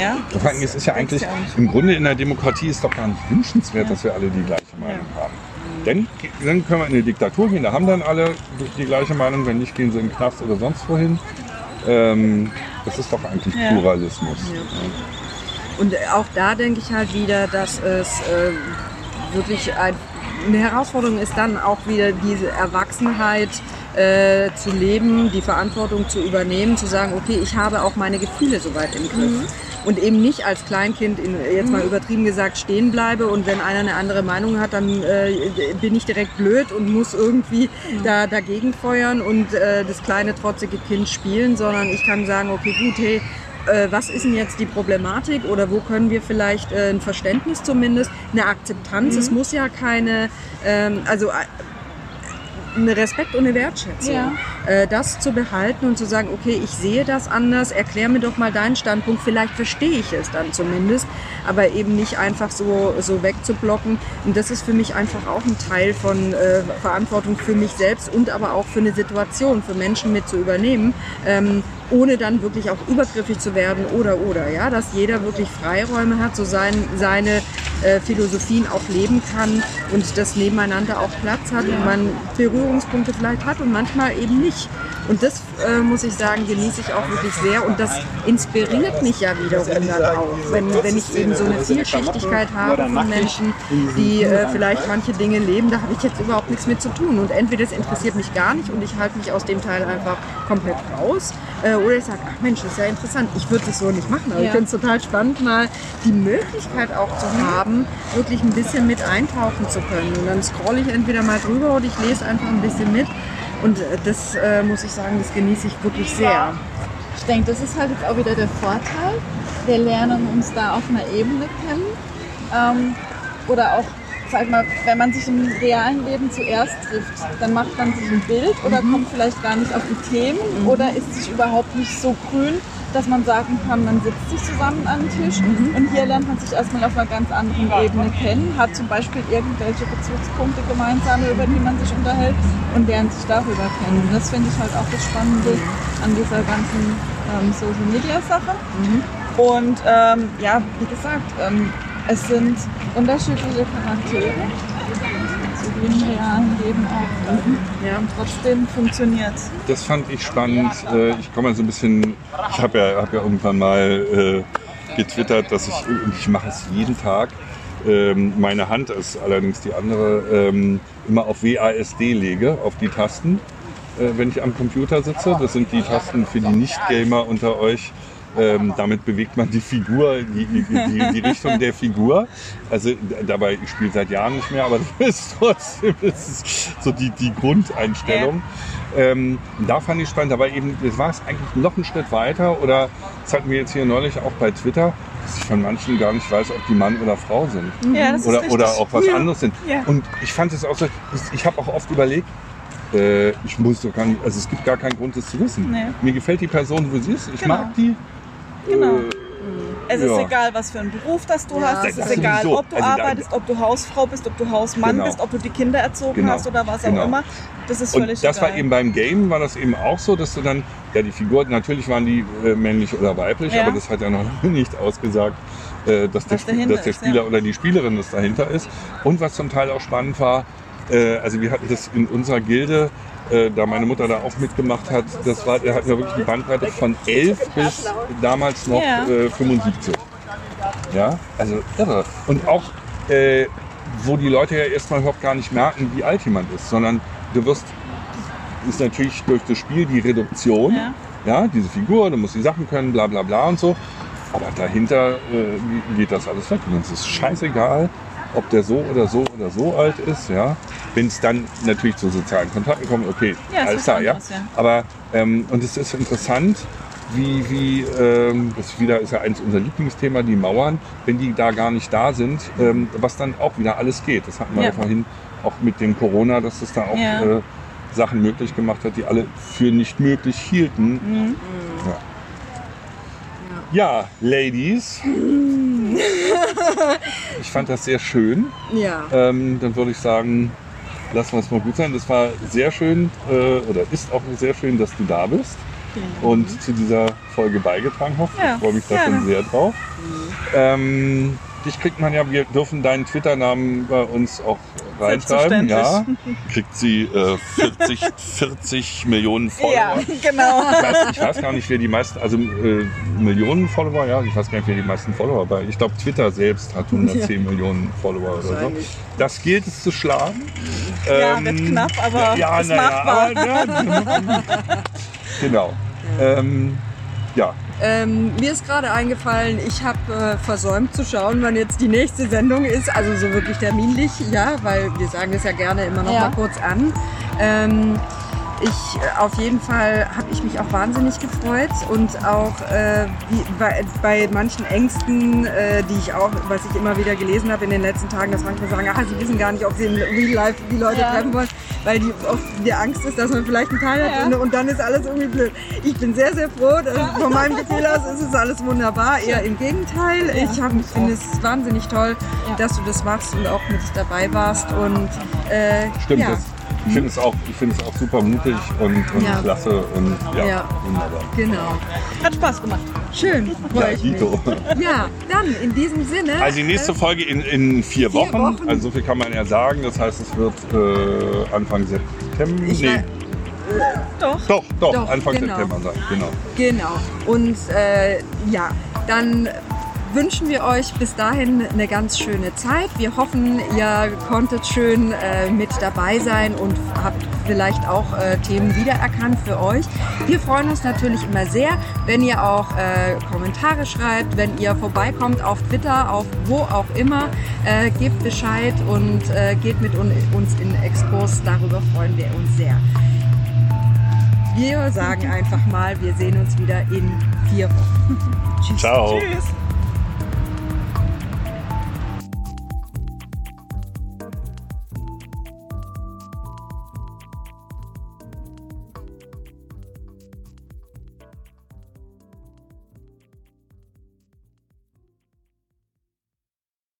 ja. Vor allem, es ist ja eigentlich, nicht. im Grunde in der Demokratie ist doch gar nicht wünschenswert, Ja. dass wir alle die gleiche Meinung haben. Denn dann können wir in eine Diktatur gehen, da haben dann alle die gleiche Meinung, wenn nicht, gehen sie in den Knast oder sonst wohin. Ähm, das ist doch eigentlich Ja. Pluralismus. Und auch da denke ich halt wieder, dass es äh, wirklich ein, eine Herausforderung ist, dann auch wieder diese Erwachsenheit äh, zu leben, die Verantwortung zu übernehmen, zu sagen, okay, ich habe auch meine Gefühle soweit im Griff. Und eben nicht als Kleinkind, in, jetzt mal übertrieben gesagt, stehen bleibe und wenn einer eine andere Meinung hat, dann äh, bin ich direkt blöd und muss irgendwie da dagegen feuern und äh, das kleine trotzige Kind spielen, sondern ich kann sagen, okay, gut, hey, äh, was ist denn jetzt die Problematik oder wo können wir vielleicht äh, ein Verständnis zumindest, eine Akzeptanz. Es muss ja keine, ähm, also äh, eine Respekt und eine Wertschätzung. Ja. Äh, das zu behalten und zu sagen, okay, ich sehe das anders, erklär mir doch mal deinen Standpunkt, vielleicht verstehe ich es dann zumindest, aber eben nicht einfach so, so wegzublocken. Und das ist für mich einfach auch ein Teil von äh, Verantwortung für mich selbst und aber auch für eine Situation, für Menschen mit zu übernehmen. Ähm, ohne dann wirklich auch übergriffig zu werden oder oder ja, dass jeder wirklich Freiräume hat, so sein, seine äh, Philosophien auch leben kann und das nebeneinander auch Platz hat und man Berührungspunkte vielleicht hat und manchmal eben nicht. Und das äh, muss ich sagen, genieße ich auch wirklich sehr und das inspiriert mich ja wiederum dann auch, wenn, wenn ich eben so eine Vielschichtigkeit habe von Menschen, die äh, vielleicht manche Dinge leben, da habe ich jetzt überhaupt nichts mit zu tun und entweder es interessiert mich gar nicht und ich halte mich aus dem Teil einfach komplett raus äh, oder ich sage, ach Mensch, das ist ja interessant, ich würde das so nicht machen, aber ich Ja. finde es total spannend, mal die Möglichkeit auch zu haben, wirklich ein bisschen mit eintauchen zu können. Und dann scrolle ich entweder mal drüber oder ich lese einfach ein bisschen mit. Und äh, das äh, muss ich sagen, das genieße ich wirklich sehr. Ich denke, das ist halt jetzt auch wieder der Vorteil. Wir lernen uns da auf einer Ebene kennen. Ähm, oder auch, sag mal, wenn man sich im realen Leben zuerst trifft, dann macht man sich ein Bild oder kommt vielleicht gar nicht auf die Themen oder ist sich überhaupt nicht so grün, dass man sagen kann, man sitzt sich zusammen an den Tisch. Und hier lernt man sich erstmal auf einer ganz anderen Ebene kennen, hat zum Beispiel irgendwelche Bezugspunkte gemeinsame, über die man sich unterhält und lernt sich darüber kennen. Und das finde ich halt auch das Spannende an dieser ganzen ähm, Social Media Sache. Und ähm, ja, wie gesagt, ähm, es sind unterschiedliche Charaktere, wie im realen Leben auch. Ja. Und trotzdem funktioniert es. Das fand ich spannend. Äh, Ich komme mal so ein bisschen, ich habe ja, hab ja irgendwann mal äh, getwittert, dass ich, ich mache es jeden Tag, ähm, meine Hand ist allerdings die andere, ähm, immer auf WASD lege, auf die Tasten. äh, wenn ich am Computer sitze. Das sind die Tasten für die Nicht-Gamer unter euch. Ähm, damit bewegt man die Figur, die, die, die, die Richtung der Figur. Also dabei, ich spiele seit Jahren nicht mehr, aber das ist trotzdem das ist so die, die Grundeinstellung. Ähm, da fand ich spannend, aber eben, das war es eigentlich noch einen Schritt weiter oder das hatten wir jetzt hier neulich auch bei Twitter, dass ich von manchen gar nicht weiß, ob die Mann oder Frau sind Ja, das ist oder, richtig. oder auch was Ja. anderes sind. Ja. Und ich fand es auch so, ich- ich habe auch oft überlegt, äh, ich muss doch gar nicht, also es gibt gar keinen Grund, das zu wissen. Nee. Mir gefällt die Person, wo sie ist, ich Genau. mag die. Genau. Äh, Es ist Ja. egal, was für einen Beruf das du Ja, hast. Es das ist egal, sowieso. ob du Also arbeitest, ob du Hausfrau bist, ob du Hausmann Genau. bist, ob du die Kinder erzogen Genau. hast oder was auch Genau. immer. Das ist Und völlig das egal. war eben beim Game, war das eben auch so, dass du dann, ja die Figur, natürlich waren die äh, männlich oder weiblich, Ja. aber das hat ja noch nicht ausgesagt, äh, dass, der, dass der ist, Spieler ja. oder die Spielerin das dahinter ist. Und was zum Teil auch spannend war, äh, also wir hatten das in unserer Gilde, äh, da meine Mutter da auch mitgemacht hat, das war, da hatten wir wirklich die Bandbreite von 11 bis damals noch Ja. äh, 75. Ja, also irre. Und auch, äh, wo die Leute ja erstmal überhaupt gar nicht merken, wie alt jemand ist, sondern du wirst, ist natürlich durch das Spiel die Reduktion, Ja. ja, diese Figur, du musst die Sachen können, bla bla bla und so. Aber dahinter äh, geht das alles weg. Und es ist scheißegal, ob der so oder so oder so alt ist, ja. Wenn es dann natürlich zu sozialen Kontakten kommt, okay, Ja, ist alles klar, ja. ja. Aber ähm, und es ist interessant, wie, wie ähm, das wieder ist ja eins unserer Lieblingsthema, die Mauern, wenn die da gar nicht da sind, ähm, was dann auch wieder alles geht. Das hatten wir ja. Ja. vorhin auch mit dem Corona, dass es da auch Ja. äh, Sachen möglich gemacht hat, die alle für nicht möglich hielten. Mhm. Ja, Ladies. ich fand das sehr schön. Ja. Ähm, dann würde ich sagen, lassen wir es mal gut sein. Das war sehr schön äh, oder ist auch sehr schön, dass du da bist und zu dieser Folge beigetragen hast. Ja, ich freue mich da schon sehr drauf. Ähm, dich kriegt man ja, wir dürfen deinen Twitter-Namen bei uns auch reinschreiben. Ja, kriegt sie äh, 40, 40 Millionen Follower. Ja, genau. Ich weiß, ich weiß gar nicht, wer die meisten, also äh, Millionen Follower, ja, ich weiß gar nicht, wer die meisten Follower bei. Ich glaube, Twitter selbst hat 110 Millionen Follower oder so. Das gilt es zu schlagen. Ja, Ähm, wird knapp, aber ja, ist na ja, machbar. aber, ja, genau. Ähm, ja, Ähm, mir ist gerade eingefallen, ich habe äh, versäumt zu schauen, wann jetzt die nächste Sendung ist. Also so wirklich terminlich, ja, weil wir sagen das ja gerne immer noch Ja. mal kurz an. Ähm, ich, äh, auf jeden Fall habe ich mich auch wahnsinnig gefreut und auch äh, wie, bei, bei manchen Ängsten, äh, die ich auch, was ich immer wieder gelesen habe in den letzten Tagen, dass manchmal sagen, ah, sie wissen gar nicht, ob sie im Real Life die Leute Ja. treffen wollen, weil die oft die Angst ist, dass man vielleicht einen Teil hat Ja. und, und dann ist alles irgendwie blöd. Ich bin sehr, sehr froh, dass von meinem Gefühl aus ist es alles wunderbar. Eher im Gegenteil. ich hab- finde es wahnsinnig toll, Ja. dass du das machst und auch mit dabei warst und äh, stimmt ja. es. Ich finde es, auch- ich finde es auch super mutig und, und Ja. klasse und ja, Ja. wunderbar. Genau. Hat Spaß gemacht. Schön, Ja, freue ich mich. Dito. Ja, dann in diesem Sinne. Also die nächste Folge in, in vier, Vier Wochen. Wochen. Also so viel kann man ja sagen. Das heißt, es wird äh, Anfang September. Ich nee, wei- Doch. doch, doch, Doch, Anfang genau. September sein. Genau. Genau. Und äh, ja, dann wünschen wir euch bis dahin eine ganz schöne Zeit. Wir hoffen, ihr konntet schön äh, mit dabei sein und habt vielleicht auch äh, Themen wiedererkannt für euch. Wir freuen uns natürlich immer sehr, wenn ihr auch äh, Kommentare schreibt, wenn ihr vorbeikommt auf Twitter, auf wo auch immer. Äh, gebt Bescheid und äh, geht mit un uns in Exkurs. Darüber freuen wir uns sehr. Wir sagen einfach mal, wir sehen uns wieder in vier Wochen. Tschüss. Ciao. Tschüss.